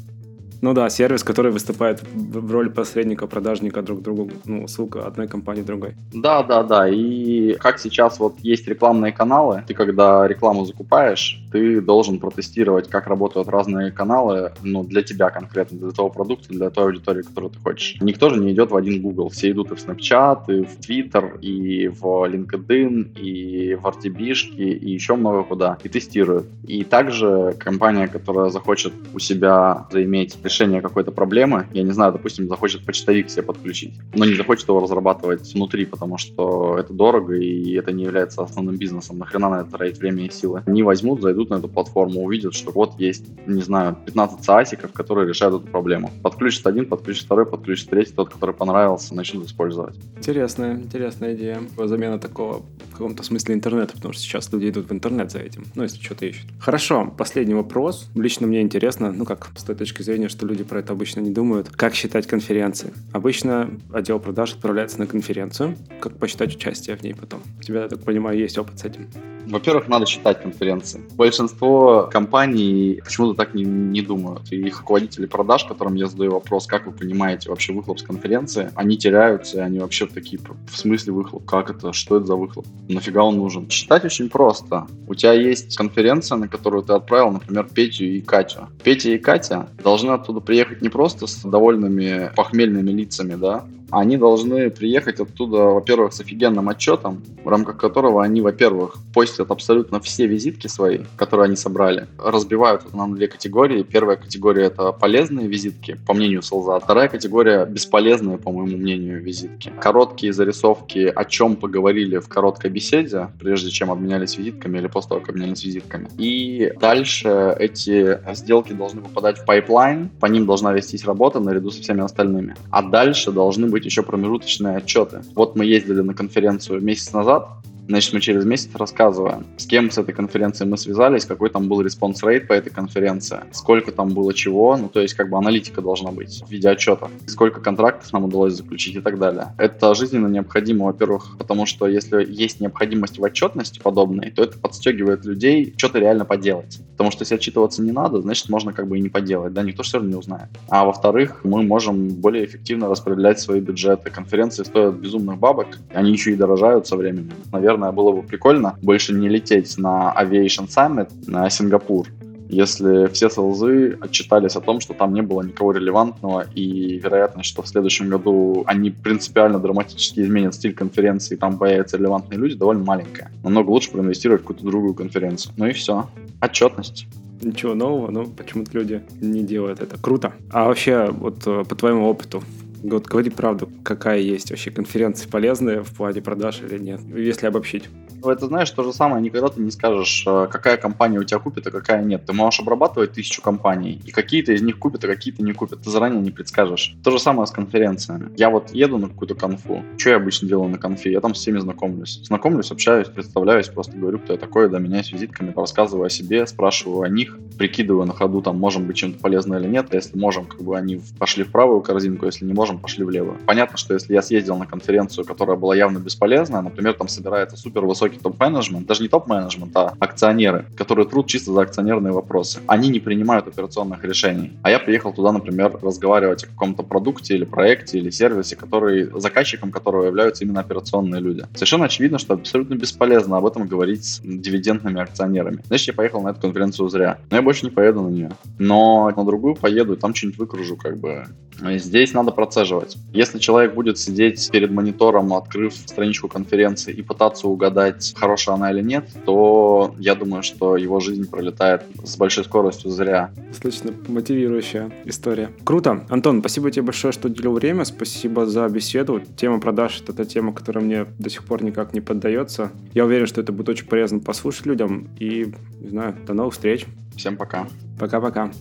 Ну да, сервис, который выступает в роли посредника, продажника друг другу, ну, ссылка одной компании другой. Да, да, да. И как сейчас вот есть рекламные каналы, ты когда рекламу закупаешь, ты должен протестировать, как работают разные каналы, ну, для тебя конкретно, для того продукта, для той аудитории, которую ты хочешь. Никто же не идет в один Google. Все идут и в Snapchat, и в Twitter, и в LinkedIn, и в RTB, и еще много куда, и тестируют. И также компания, которая захочет у себя заиметь решение какой-то проблемы, я не знаю, допустим, захочет почтовик себе подключить, но не захочет его разрабатывать внутри, потому что это дорого и это не является основным бизнесом. Нахрена на это тратить время и силы? Они возьмут, зайдут на эту платформу, увидят, что вот есть, не знаю, 15 САСиков, которые решают эту проблему. Подключит один, подключит второй, подключит третий, тот, который понравился, начнут использовать. Интересная, интересная идея. Замена такого в каком-то смысле интернета, потому что сейчас люди идут в интернет за этим, ну, если что-то ищут. Хорошо, последний вопрос. Лично мне интересно, ну, как с той точки зрения, что что люди про это обычно не думают. Как считать конференции? Обычно отдел продаж отправляется на конференцию. Как посчитать участие в ней потом? У тебя, я так понимаю, есть опыт с этим. Во-первых, надо считать конференции. Большинство компаний почему-то так не, не думают. И их руководители продаж, которым я задаю вопрос, как вы понимаете вообще выхлоп с конференции, они теряются, они вообще такие, в смысле выхлоп? Как это? Что это за выхлоп? Нафига он нужен? Считать очень просто. У тебя есть конференция, на которую ты отправил, например, Петю и Катю. Петя и Катя должны оттуда оттуда приехать не просто с довольными похмельными лицами, да, они должны приехать оттуда, во-первых, с офигенным отчетом, в рамках которого они, во-первых, постят абсолютно все визитки свои, которые они собрали, разбивают на две категории. Первая категория — это полезные визитки, по мнению Солза. Вторая категория — бесполезные, по моему мнению, визитки. Короткие зарисовки, о чем поговорили в короткой беседе, прежде чем обменялись визитками или после того, как обменялись визитками. И дальше эти сделки должны попадать в пайплайн, по ним должна вестись работа наряду со всеми остальными. А дальше должны быть еще промежуточные отчеты. Вот мы ездили на конференцию месяц назад, Значит, мы через месяц рассказываем, с кем с этой конференцией мы связались, какой там был response rate по этой конференции, сколько там было чего, ну то есть как бы аналитика должна быть в виде отчета, сколько контрактов нам удалось заключить и так далее. Это жизненно необходимо, во-первых, потому что если есть необходимость в отчетности подобной, то это подстегивает людей что-то реально поделать. Потому что если отчитываться не надо, значит можно как бы и не поделать, да, никто все равно не узнает. А во-вторых, мы можем более эффективно распределять свои бюджеты. Конференции стоят безумных бабок, они еще и дорожают со временем. Наверное, наверное, было бы прикольно больше не лететь на Aviation Summit на Сингапур, если все селзы отчитались о том, что там не было никого релевантного, и вероятность, что в следующем году они принципиально драматически изменят стиль конференции, и там появятся релевантные люди, довольно маленькая. Намного лучше проинвестировать в какую-то другую конференцию. Ну и все. Отчетность ничего нового, но почему-то люди не делают это. Круто. А вообще, вот э, по твоему опыту, вот говори правду, какая есть вообще конференция полезная в плане продаж или нет, если обобщить. Ну, это, знаешь, то же самое, никогда ты не скажешь, э, какая компания у тебя купит, а какая нет. Ты можешь обрабатывать тысячу компаний, и какие-то из них купят, а какие-то не купят. Ты заранее не предскажешь. То же самое с конференциями. Я вот еду на какую-то конфу. Что я обычно делаю на конфе? Я там с всеми знакомлюсь. Знакомлюсь, общаюсь, представляюсь, просто говорю, кто я такой, да, меняюсь визитками, рассказываю о себе, спрашиваю о них, прикидываю на ходу, там, можем быть чем-то полезно или нет. А если можем, как бы они пошли в правую корзинку, если не можем, пошли в левую. Понятно, что если я съездил на конференцию, которая была явно бесполезная, например, там собирается супер высокий топ-менеджмент, даже не топ-менеджмент, а акционеры, которые труд чисто за акционерные вопросы. Они не принимают операционных решений. А я приехал туда, например, разговаривать о каком-то продукте или проекте или сервисе, который, заказчиком которого являются именно операционные люди. Совершенно очевидно, что абсолютно бесполезно об этом говорить с дивидендными акционерами. Значит, я поехал на эту конференцию зря. Но я больше не поеду на нее. Но на другую поеду и там что-нибудь выкружу, как бы. Здесь надо процеживать. Если человек будет сидеть перед монитором, открыв страничку конференции и пытаться угадать, хорошая она или нет, то я думаю, что его жизнь пролетает с большой скоростью зря. Достаточно мотивирующая история. Круто. Антон, спасибо тебе большое, что уделил время. Спасибо за беседу. Тема продаж — это та тема, которая мне до сих пор никак не поддается. Я уверен, что это будет очень полезно послушать людям. И, не знаю, до новых встреч. Всем пока. Пока-пока.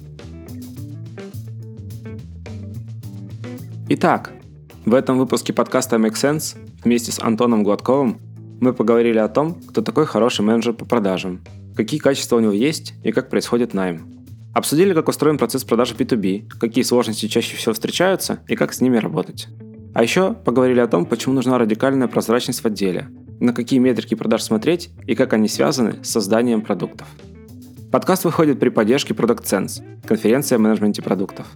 Итак, в этом выпуске подкаста Make Sense вместе с Антоном Гладковым мы поговорили о том, кто такой хороший менеджер по продажам, какие качества у него есть и как происходит найм. Обсудили, как устроен процесс продажи B2B, какие сложности чаще всего встречаются и как с ними работать. А еще поговорили о том, почему нужна радикальная прозрачность в отделе, на какие метрики продаж смотреть и как они связаны с созданием продуктов. Подкаст выходит при поддержке Product Sense, конференция о менеджменте продуктов.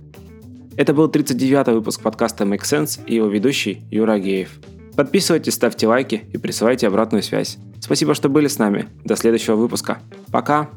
Это был 39-й выпуск подкаста Make Sense и его ведущий Юра Агеев. Подписывайтесь, ставьте лайки и присылайте обратную связь. Спасибо, что были с нами. До следующего выпуска. Пока!